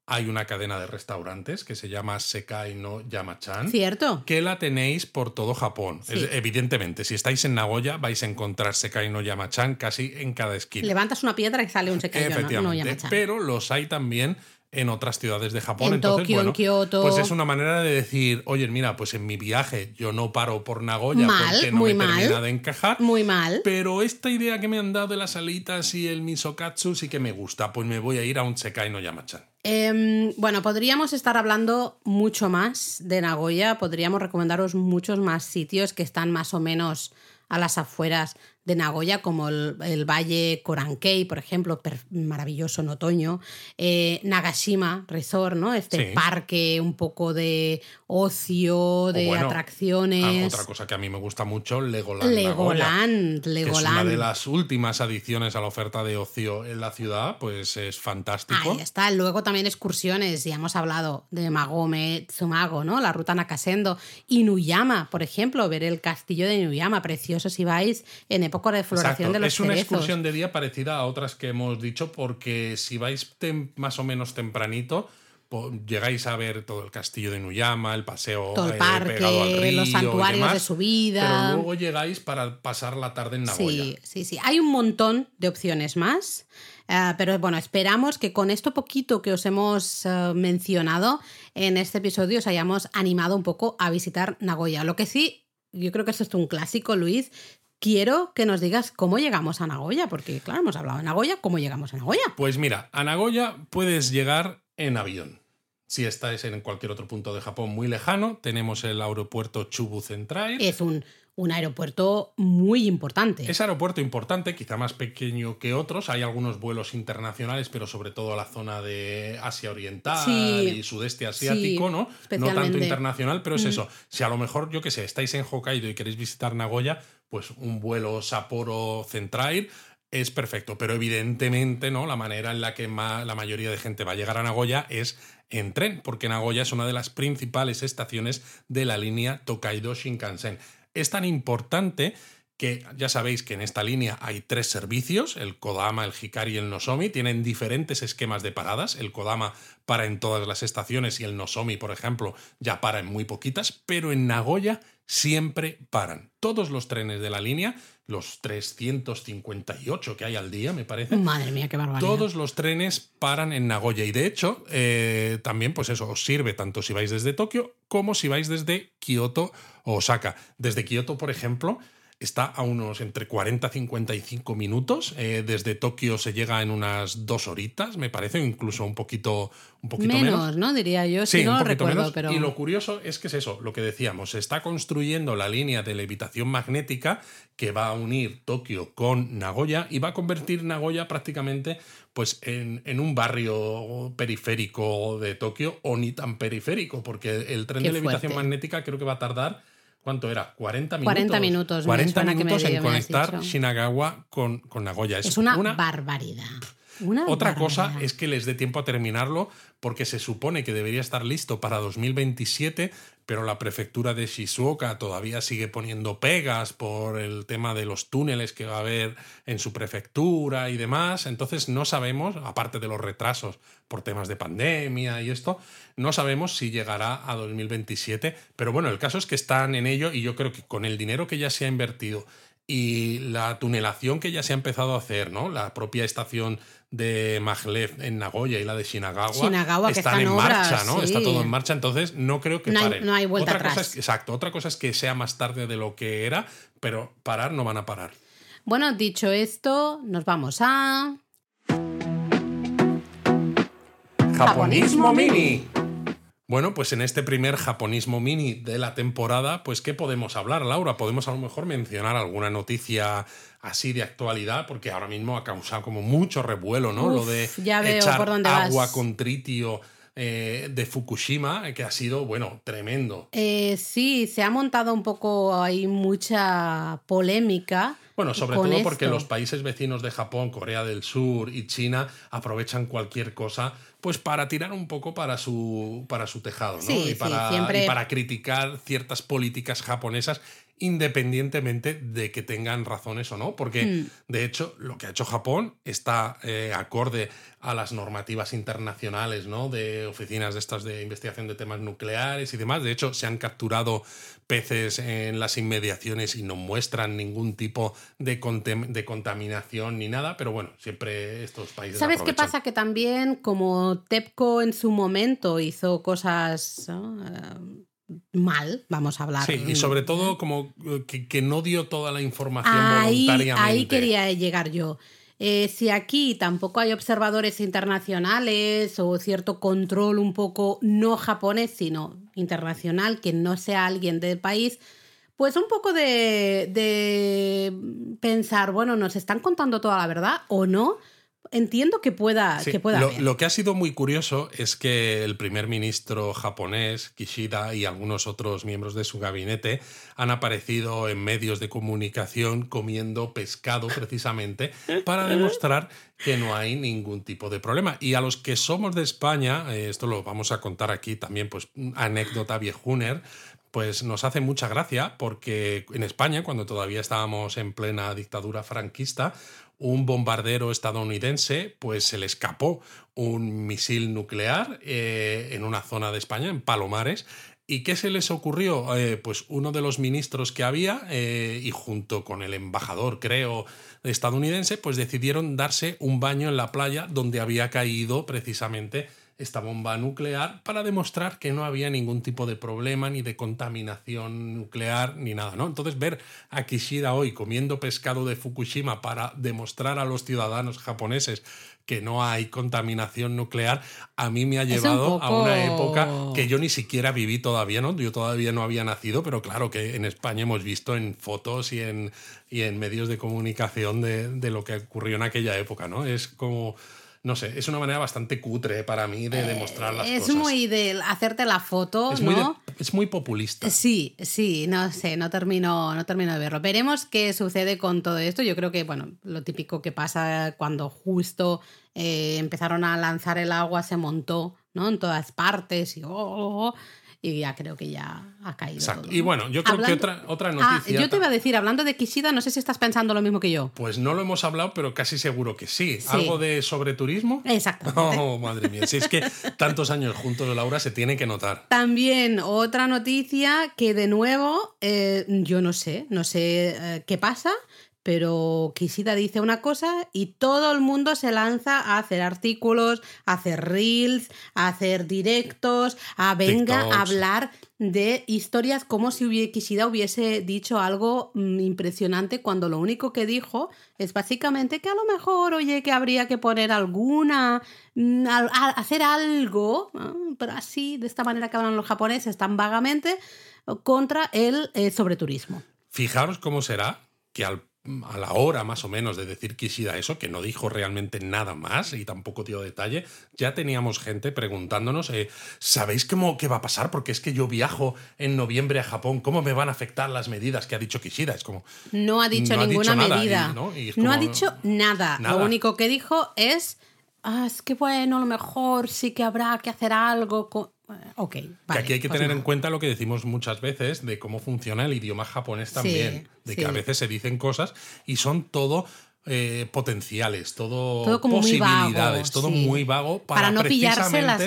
hay una cadena de restaurantes que se llama Sekai no Yamachan. Cierto. Que la tenéis por todo Japón. evidentemente, si estáis en Nagoya vais a encontrar Sekai no Yamachan casi en cada esquina. Levantas una piedra y sale un Sekai no Yamachan. Pero los hay también en otras ciudades de Japón. En Entonces, Tokio, en Kioto. Pues es una manera de decir, oye, mira, pues en mi viaje yo no paro por Nagoya porque no muy me mal, termina de encajar. Muy mal. Pero esta idea que me han dado de las alitas y el misokatsu sí que me gusta. Pues me voy a ir a un Sekai no Yamachan. Em, bueno, podríamos estar hablando mucho más de Nagoya, podríamos recomendaros muchos más sitios que están más o menos a las afueras de Nagoya, como el, Valle Korankei, por ejemplo, maravilloso en otoño, eh, Nagashima Resort, ¿no? Este parque un poco de ocio, de atracciones. Otra cosa que a mí me gusta mucho, Legoland. Legoland, Legoland. es una de las últimas adiciones a la oferta de ocio en la ciudad, pues es fantástico. Ahí está. Luego también excursiones, ya hemos hablado de Magome, Tsumago, ¿no? La ruta Nakasendo. Inuyama, por ejemplo, ver el castillo de Inuyama, precioso si vais en época de floración de los Es una excursión de día parecida a otras que hemos dicho, porque si vais más o menos tempranito, llegáis a ver todo el castillo de Nuyama, el paseo todo el eh, parque, pegado al río los santuarios demás, de su vida. Pero luego llegáis para pasar la tarde en Nagoya. Sí, sí, sí. Hay un montón de opciones más. eh, pero bueno, esperamos que con esto poquito que os hemos eh, mencionado en este episodio os hayamos animado un poco a visitar Nagoya. Lo que sí, yo creo que esto es un clásico, Luis. Quiero que nos digas cómo llegamos a Nagoya, porque claro, hemos hablado de Nagoya, ¿cómo llegamos a Nagoya? Pues mira, a Nagoya puedes llegar en avión. Si estáis en cualquier otro punto de Japón muy lejano, tenemos el aeropuerto Chubu Central. Es un, un aeropuerto muy importante. Es aeropuerto importante, quizá más pequeño que otros. Hay algunos vuelos internacionales, pero sobre todo a la zona de Asia Oriental Sí, y sudeste asiático, sí, ¿no? No tanto internacional, pero es Mm. eso. Si a lo mejor, yo qué sé, estáis en Hokkaido y queréis visitar Nagoya, pues un vuelo Sapporo Centrair es perfecto. Pero evidentemente, ¿no? La manera en la que ma- la mayoría de gente va a llegar a Nagoya es en tren, porque Nagoya es una de las principales estaciones de la línea Tokaido Shinkansen. Es tan importante que ya sabéis que en esta línea hay tres servicios, el Kodama, el Hikari y el Nozomi, tienen diferentes esquemas de paradas, el Kodama para en todas las estaciones y el Nozomi, por ejemplo, ya para en muy poquitas, pero en Nagoya siempre paran. Todos los trenes de la línea, los 358 que hay al día, me parece, Madre mía, qué barbaridad. todos los trenes paran en Nagoya y de hecho eh, también pues eso os sirve tanto si vais desde Tokio como si vais desde Kioto o Osaka. Desde Kioto, por ejemplo, está a unos entre 40 y 55 minutos. Eh, desde Tokio se llega en unas dos horitas, me parece, incluso un poquito, un poquito menos. menos, ¿no? Diría yo, si Sí, no un recuerdo, menos. pero... Y lo curioso es que es eso, lo que decíamos, se está construyendo la línea de levitación magnética que va a unir Tokio con Nagoya y va a convertir Nagoya prácticamente pues, en, en un barrio periférico de Tokio o ni tan periférico, porque el tren Qué de levitación fuerte. magnética creo que va a tardar, ¿cuánto era? 40 minutos. 40 minutos, me 40 suena que me- minutos en conectar. Shinagawa con, con Nagoya. Es, Es una, barbaridad. Una otra cosa es que les dé tiempo a terminarlo porque se supone que debería estar listo para 2027, pero la prefectura de Shizuoka todavía sigue poniendo pegas por el tema de los túneles que va a haber en su prefectura y demás. Entonces no sabemos, aparte de los retrasos por temas de pandemia y esto, no sabemos si llegará a 2027. Pero bueno, el caso es que están en ello y yo creo que con el dinero que ya se ha invertido y la tunelación que ya se ha empezado a hacer, ¿no? La propia estación de Maglev en Nagoya y la de Shinagawa, Shinagawa, que están está en obras, marcha, ¿no? sí. Está todo en marcha, entonces no creo que No hay- no hay vuelta otra cosa atrás. es que- exacto, otra cosa es que sea más tarde de lo que era, pero parar no van a parar. Bueno, dicho esto, nos vamos a... Japonismo mini. Bueno, pues en este primer japonismo mini de la temporada, pues ¿qué podemos hablar, Laura? Podemos a lo mejor mencionar alguna noticia así de actualidad, porque ahora mismo ha causado como mucho revuelo, ¿no? Lo de ya veo echar por dónde agua vas. con tritio eh, de Fukushima, que ha sido, bueno, tremendo. Eh, sí, se ha montado un poco ahí mucha polémica. Bueno, sobre todo porque los países vecinos de Japón, Corea del Sur y China aprovechan cualquier cosa pues para tirar un poco para su, para su tejado, ¿no? Sí, y, sí, para, siempre- y para criticar ciertas políticas japonesas independientemente de que tengan razones o no, porque Mm. de hecho lo que ha hecho Japón está eh, acorde a las normativas internacionales, ¿no? De oficinas de estas de investigación de temas nucleares y demás. De hecho, se han capturado peces en las inmediaciones y no muestran ningún tipo de, de contaminación ni nada, pero bueno, siempre estos países. ¿Sabes qué pasa? Que también como TEPCO en su momento hizo cosas ¿no? Eh, mal, vamos a hablar. Sí, y sobre todo como eh, que, que no dio toda la información ahí, voluntariamente. ahí quería llegar yo. Eh, si aquí tampoco hay observadores internacionales o cierto control un poco no japonés, sino internacional, que no sea alguien del país, pues un poco de, de pensar, bueno, ¿nos están contando toda la verdad o no? Entiendo que pueda, Sí, que pueda lo, haber. lo que ha sido muy curioso es que el primer ministro japonés, Kishida, y algunos otros miembros de su gabinete han aparecido en medios de comunicación comiendo pescado precisamente para demostrar que no hay ningún tipo de problema. Y a los que somos de España, eh, esto lo vamos a contar aquí también, pues anécdota viejuner, pues nos hace mucha gracia porque en España, cuando todavía estábamos en plena dictadura franquista, un bombardero estadounidense pues se le escapó un misil nuclear eh, en una zona de España, en Palomares, ¿Y qué se les ocurrió? Eh, pues uno de los ministros que había, eh, y junto con el embajador, creo, estadounidense, pues decidieron darse un baño en la playa donde había caído precisamente esta bomba nuclear para demostrar que no había ningún tipo de problema ni de contaminación nuclear ni nada, ¿no? Entonces ver a Kishida hoy comiendo pescado de Fukushima para demostrar a los ciudadanos japoneses que no hay contaminación nuclear, a mí me ha llevado a una época que yo ni siquiera viví todavía, ¿no? Yo todavía no había nacido, pero claro que en España hemos visto en fotos y en, y en medios de comunicación de, de lo que ocurrió en aquella época, ¿no? Es como no sé, es una manera bastante cutre para mí de demostrar las es cosas. Es muy de hacerte la foto, es ¿no? Muy es muy populista. Sí, sí, no sé, no termino, no termino de verlo. Veremos qué sucede con todo esto. Yo creo que, bueno, lo típico que pasa cuando justo eh, empezaron a lanzar el agua se montó, ¿no? En todas partes y oh, oh, oh y ya creo que ya ha caído. Exacto. Y bueno, yo creo que otra, otra noticia. Ah, yo te iba a decir, hablando de Kishida, no sé si estás pensando lo mismo que yo. Pues no lo hemos hablado, pero casi seguro que sí. ¿Algo de sobreturismo? Exacto. Oh, madre mía. Si es que tantos años juntos, Laura, se tiene que notar. También otra noticia que de nuevo, eh, yo no sé, no sé eh, qué pasa, pero Kishida dice una cosa y todo el mundo se lanza a hacer artículos, a hacer reels, a hacer directos, a venga a hablar de historias como si Kishida hubiese dicho algo mm, impresionante cuando lo único que dijo es básicamente que a lo mejor, oye, que habría que poner alguna, mm, hacer algo, pero así, de esta manera que hablan los japoneses tan vagamente, contra el eh, sobreturismo. Fijaros cómo será que al a la hora más o menos de decir Kishida eso, que no dijo realmente nada más y tampoco dio detalle, ya teníamos gente preguntándonos, eh, ¿sabéis cómo, qué va a pasar? Porque es que yo viajo en noviembre a Japón, ¿cómo me van a afectar las medidas que ha dicho Kishida? Es como... No ha dicho ninguna medida. ¿no? ha dicho nada. Lo único que dijo es, ah, es que bueno, a lo mejor sí que habrá que hacer algo con Ok. que aquí hay que pues tener en cuenta lo que decimos muchas veces de cómo funciona el idioma japonés también. de que a veces se dicen cosas y son todo eh, potenciales, todo, posibilidades, todo muy vago para, no pillarse las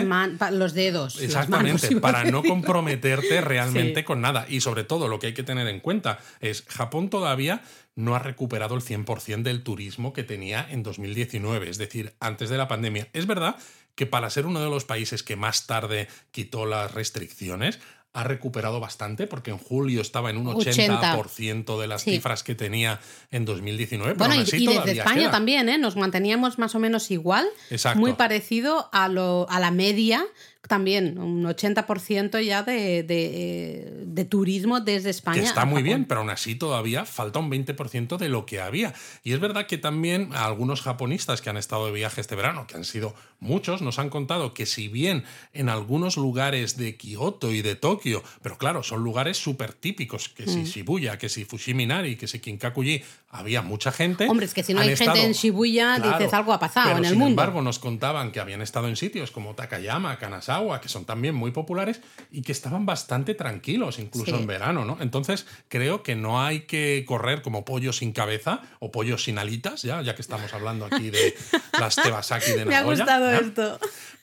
los dedos. Exactamente, para no comprometerte realmente con nada. Y sobre todo lo que hay que tener en cuenta es Japón todavía no ha recuperado el 100% del turismo que tenía en 2019, es decir, antes de la pandemia. Es verdad que para ser uno de los países que más tarde quitó las restricciones, ha recuperado bastante porque en julio estaba en un 80%, de las cifras que tenía en 2019. Bueno, y, desde España también, ¿eh? Nos manteníamos más o menos igual, muy parecido a, lo, a la media también un 80% ya de, de, turismo desde España. Que está muy bien, pero aún así todavía falta un 20% de lo que había. Y es verdad que también algunos japonistas que han estado de viaje este verano, que han sido muchos, nos han contado que si bien en algunos lugares de Kioto y de Tokio, pero claro, son lugares súper típicos, que si mm. Shibuya, que si Fushiminari, que si Kinkakuji, había mucha gente. Hombre, es que si no hay gente en Shibuya, dices algo ha pasado en el mundo. Sin embargo, nos contaban que habían estado en sitios como Takayama, Kanazawa, que son también muy populares y que estaban bastante tranquilos, incluso en verano, ¿no? Entonces, creo que no hay que correr como pollo sin cabeza o pollo sin alitas, ya, ya que estamos hablando aquí de las Tebasaki de Nagoya. Me ha gustado esto.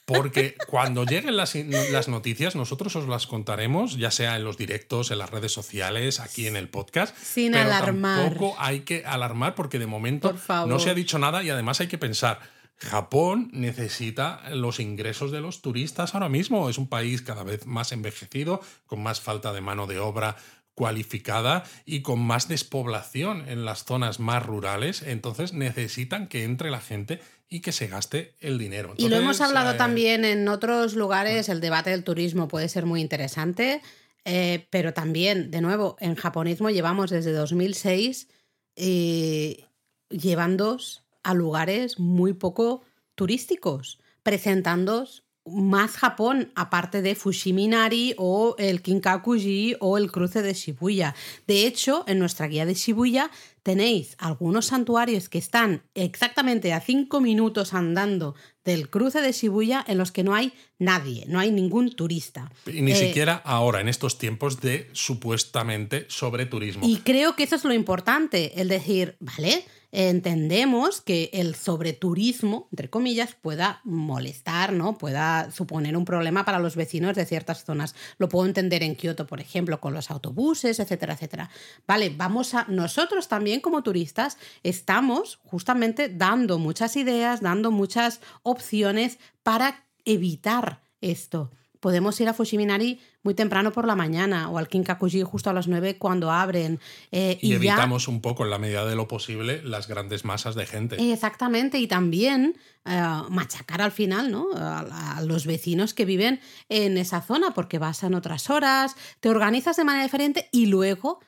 Porque cuando lleguen las, las, noticias, nosotros os las contaremos, ya sea en los directos, en las redes sociales, aquí en el podcast. Sin pero alarmar. Tampoco hay que alarmar porque de momento no se ha dicho nada y además hay que pensar Japón necesita los ingresos de los turistas ahora mismo. Es un país cada vez más envejecido, con más falta de mano de obra cualificada y con más despoblación en las zonas más rurales. Entonces necesitan que entre la gente y que se gaste el dinero. y lo hemos hablado eh, también en otros lugares, el debate del turismo puede ser muy interesante, eh, pero también, de nuevo, en japonismo llevamos desde 2006 eh, llevando a lugares muy poco turísticos, presentando más Japón, aparte de Fushiminari o el Kinkakuji o el cruce de Shibuya. De hecho, en nuestra guía de Shibuya tenéis algunos santuarios que están exactamente a cinco minutos andando del cruce de Shibuya en los que no hay nadie, no hay ningún turista. Y ni Eh, siquiera ahora, en estos tiempos de supuestamente sobreturismo. Y creo que eso es lo importante, el decir, vale, entendemos que el sobreturismo, entre comillas, pueda molestar, ¿no? Pueda suponer un problema para los vecinos de ciertas zonas. Lo puedo entender en Kioto, por ejemplo, con los autobuses, etcétera, etcétera. Vale, vamos a. Nosotros también, como turistas, estamos justamente dando muchas ideas, dando muchas opciones para evitar esto. Podemos ir a Fushiminari muy temprano por la mañana o al Kinkakuji justo a las 9 cuando abren. eh, y y ya- evitamos un poco, en la medida de lo posible, las grandes masas de gente. Exactamente, y también eh, machacar al final ¿no? a, a los vecinos que viven en esa zona, porque vas en otras horas, te organizas de manera diferente y luego,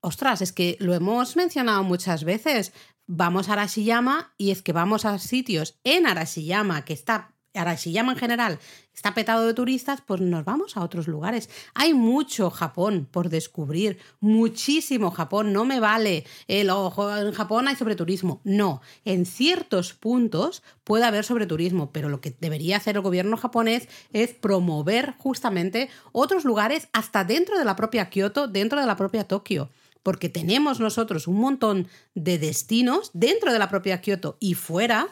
ostras, es que lo hemos mencionado muchas veces, vamos a Arashiyama y es que vamos a sitios en Arashiyama que está... Arashiyama en general está petado de turistas, pues nos vamos a otros lugares. Hay mucho Japón por descubrir, muchísimo Japón. No me vale el ojo, en Japón hay sobreturismo. No, en ciertos puntos puede haber sobreturismo, pero lo que debería hacer el gobierno japonés es promover justamente otros lugares hasta dentro de la propia Kioto, dentro de la propia Tokio. Porque tenemos nosotros un montón de destinos dentro de la propia Kioto y fuera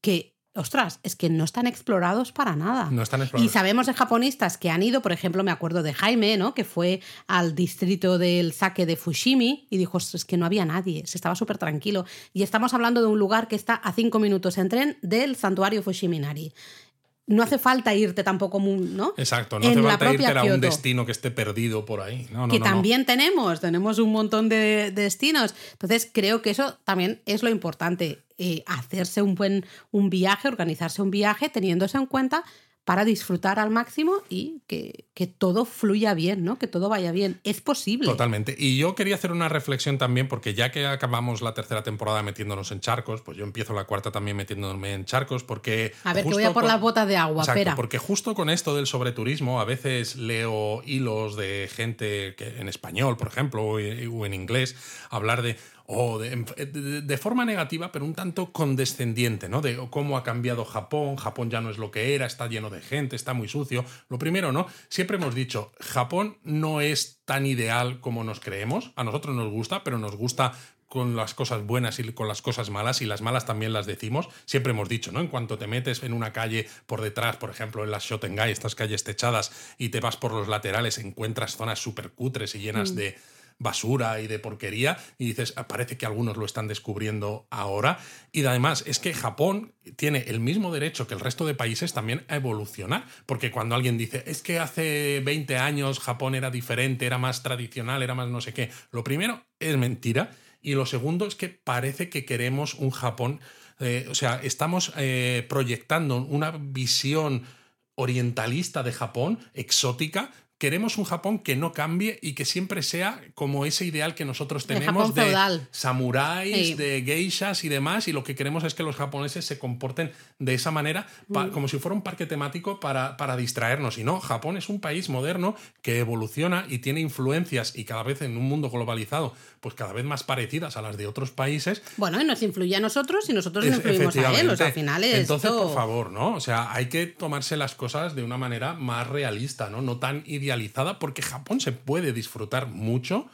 que ostras, es que no están explorados para nada. No están explorados. Y sabemos de japonistas que han ido, por ejemplo, me acuerdo de Jaime, ¿no? Que fue al distrito del saque de Fushimi y dijo, es que no había nadie, se estaba súper tranquilo. Y estamos hablando de un lugar que está a cinco minutos en tren del santuario Fushiminari. No hace falta irte tampoco, ¿no? Exacto, no En hace la falta propia irte a un Kioto. destino que esté perdido por ahí. No, no, que no, también tenemos, tenemos un montón de destinos. Entonces creo que eso también es lo importante, eh, hacerse un buen un viaje, organizarse un viaje teniéndose en cuenta para disfrutar al máximo y que, que todo fluya bien, ¿no? Que todo vaya bien. Es posible. Totalmente. Y yo quería hacer una reflexión también, porque ya que acabamos la tercera temporada metiéndonos en charcos, pues yo empiezo la cuarta también metiéndome en charcos, porque. A ver, que voy a por con- las botas de agua, Exacto, espera. porque justo con esto del sobreturismo, a veces leo hilos de gente que en español, por ejemplo, o o en inglés, hablar de. o de, de- de forma negativa, pero un tanto condescendiente, ¿no? De cómo ha cambiado Japón, Japón ya no es lo que era, está lleno de gente, está muy sucio. Lo primero, ¿no? Siempre hemos dicho, Japón no es tan ideal como nos creemos. A nosotros nos gusta, pero nos gusta con las cosas buenas y con las cosas malas, y las malas también las decimos. Siempre hemos dicho, ¿no? En cuanto te metes en una calle por detrás, por ejemplo, en las Shotengai, estas calles techadas, y te vas por los laterales, encuentras zonas súper cutres y llenas de basura y de porquería y dices, "Ah, parece que algunos lo están descubriendo ahora y además es que Japón tiene el mismo derecho que el resto de países también a evolucionar, porque cuando alguien dice, es que hace 20 años Japón era diferente, era más tradicional, era más no sé qué, lo primero es mentira y lo segundo es que parece que queremos un Japón, eh, o sea, estamos eh, proyectando una visión orientalista de Japón, exótica. Queremos un Japón que no cambie y que siempre sea como ese ideal que nosotros tenemos de feudal. samuráis, Sí. de geishas y demás, y lo que queremos es que los japoneses se comporten de esa manera, Mm. como si fuera un parque temático para, para distraernos. Y no, Japón es un país moderno que evoluciona y tiene influencias y cada vez en un mundo globalizado, pues cada vez más parecidas a las de otros países, Bueno, y nos influye a nosotros y nosotros le influimos a él. O sea, al efectivamente. final es Entonces, esto- por favor, ¿no? O sea, hay que tomarse las cosas de una manera más realista, ¿no? No tan idealizada, porque Japón se puede disfrutar mucho,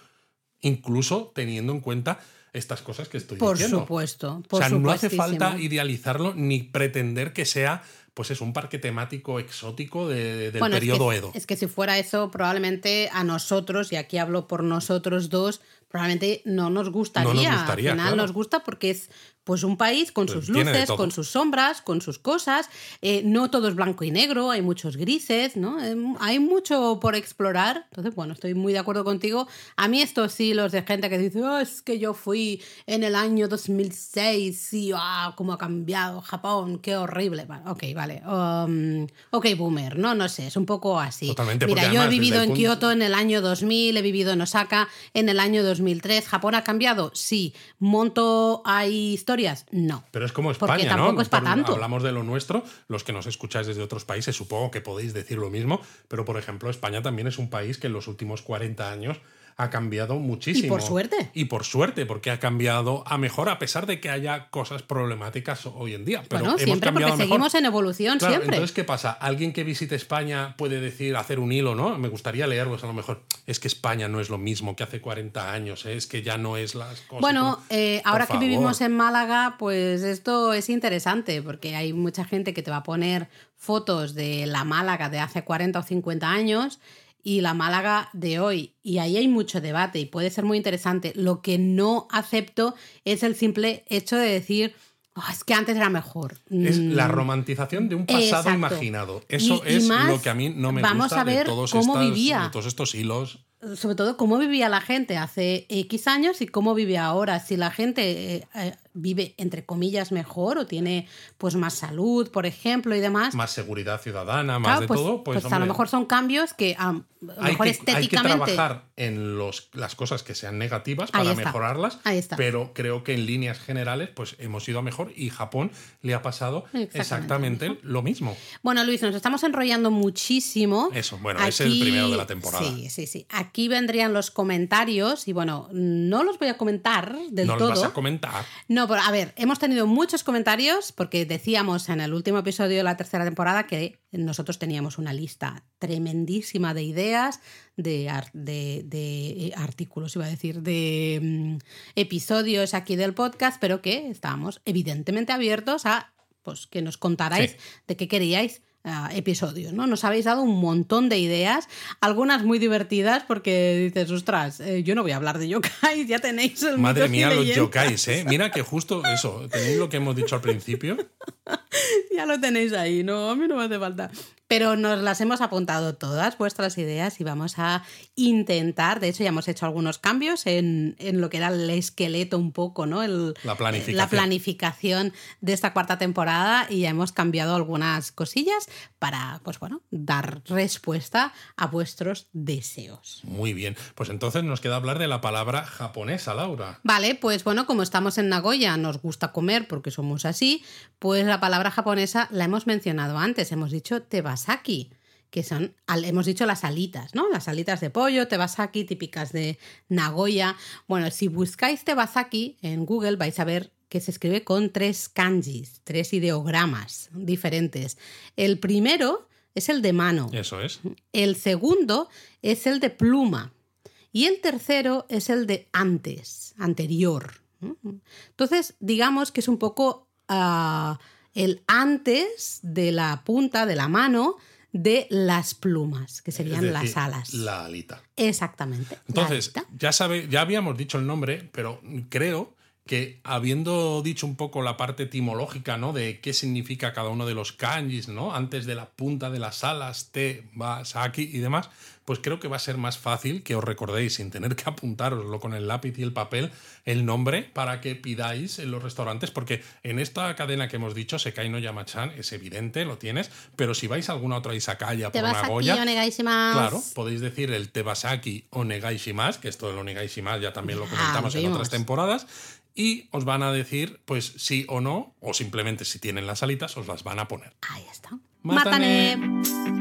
incluso teniendo en cuenta estas cosas que estoy Por diciendo. supuesto. Por o sea, no hace falta idealizarlo ni pretender que sea, pues es un parque temático exótico de- del Bueno, es que- periodo Edo. Es que si fuera eso, probablemente a nosotros, y aquí hablo por nosotros dos, probablemente no nos gustaría. No nos gustaría, Al final claro. nos gusta porque es pues un país con Pues sus luces, con sus sombras, con sus cosas. Eh, no todo es blanco y negro, hay muchos grises, ¿no? Eh, hay mucho por explorar. Entonces, bueno, estoy muy de acuerdo contigo. A mí estos hilos de gente que dice, "Oh, es que yo fui en el año 2006 y ah, cómo ha cambiado Japón, qué horrible. Vale, ok, vale. Um, ok, boomer, no, no sé, es un poco así. Totalmente, Mira, yo he vivido en Kioto en el año 2000, he vivido en Osaka en el año 2003. ¿Japón ha cambiado? Sí. ¿Monto hay historias? No. Pero es como Porque España, tampoco ¿no? es pa' Por- tanto. Hablamos de lo nuestro, los que nos escucháis desde otros países, supongo que podéis decir lo mismo, pero por ejemplo, España también es un país que en los últimos 40 años ha cambiado muchísimo. Y por suerte. Y por suerte, porque ha cambiado a mejor, a pesar de que haya cosas problemáticas hoy en día. Pero bueno, hemos siempre porque cambiado a mejor. seguimos en evolución, Claro, siempre. Entonces, ¿qué pasa? Alguien que visite España puede decir, hacer un hilo, ¿no? Me gustaría leerlos a lo mejor. Es que España no es lo mismo que hace 40 años, ¿eh? es que ya no es las cosas. Bueno, eh, ahora que vivimos en Málaga, pues esto es interesante porque hay mucha gente que te va a poner fotos de la Málaga de hace 40 o 50 años y la Málaga de hoy. Y ahí hay mucho debate y puede ser muy interesante. Lo que no acepto es el simple hecho de decir, "Oh, es que antes era mejor. Es Mm, la romantización de un pasado Exacto. imaginado. Eso Y- y es más, lo que a mí no me vamos gusta a ver de, todos cómo estas- vivía. de todos estos hilos. sobre todo cómo vivía la gente hace X años y cómo vive ahora. Si la gente eh, eh, vive, entre comillas, mejor o tiene pues más salud, por ejemplo, y demás. Más seguridad ciudadana, más claro, de pues, todo. Pues, pues a lo mejor son cambios que a lo mejor que, hay que estéticamente. trabajar en los, las cosas que sean negativas para está. mejorarlas, Ahí está. pero creo que en líneas generales pues hemos ido a mejor y Japón le ha pasado Exactamente exactamente, lo mismo. Bueno, Luis, nos estamos enrollando muchísimo. Eso, bueno, es el primero de la temporada. Sí, sí, sí. Aquí vendrían los comentarios y bueno, no los voy a comentar del no todo. lo vas a comentar. No, pero a ver, hemos tenido muchos comentarios porque decíamos en el último episodio de la tercera temporada que nosotros teníamos una lista tremendísima de ideas, de, de- de, eh, artículos, iba a decir, de mm, episodios aquí del podcast, pero que estábamos evidentemente abiertos a pues, que nos contarais Sí. de qué queríais ah, episodios, ¿no? Nos habéis dado un montón de ideas, algunas muy divertidas porque dices, ostras, eh, yo no voy a hablar de yokai, ya tenéis el Madre mía, los leyendas". yokais, ¿eh? Mira que justo eso, tenéis lo que hemos dicho al principio. Ya lo tenéis ahí, no, a mí no me hace falta. Pero nos las hemos apuntado todas vuestras ideas y vamos a intentar, de hecho ya hemos hecho algunos cambios en, en lo que era el esqueleto un poco, ¿no? El, La planificación. la planificación de esta cuarta temporada y ya hemos cambiado algunas cosillas para, pues bueno, dar respuesta a vuestros deseos. Muy bien, pues entonces nos queda hablar de la palabra japonesa, Laura. Vale, pues bueno, como estamos en Nagoya, nos gusta comer porque somos así, pues la palabra japonesa la hemos mencionado antes, hemos dicho tebasaki, que son, hemos dicho las alitas, ¿no? Las alitas de pollo, tebasaki, típicas de Nagoya. Bueno, si buscáis tebasaki en Google vais a ver que se escribe con tres kanjis, tres ideogramas diferentes. El primero es el de mano. Eso es. El segundo es el de pluma. Y el tercero es el de antes, anterior. Entonces, digamos que es un poco ah, el antes de la punta de la mano de las plumas, que serían las alas. La alita. Exactamente. Entonces, ya sabe, ya habíamos dicho el nombre, pero creo que habiendo dicho un poco la parte etimológica, ¿no? De qué significa cada uno de los kanjis, ¿no? Antes de la punta de las alas, te, va, saki y demás, pues creo que va a ser más fácil que os recordéis sin tener que apuntároslo con el lápiz y el papel el nombre para que pidáis en los restaurantes, porque en esta cadena que hemos dicho, Sekai no Yamachan, es evidente, lo tienes, pero si vais a alguna otra izakaya por vas Nagoya, onegaishimasu. Claro, podéis decir el Tebasaki o Negaishimas, que esto del Onegaishimas ya también lo comentamos en otras temporadas, y os van a decir, pues sí o no, o simplemente si tienen las alitas, os las van a poner. Ahí está. Mátane. Mátane.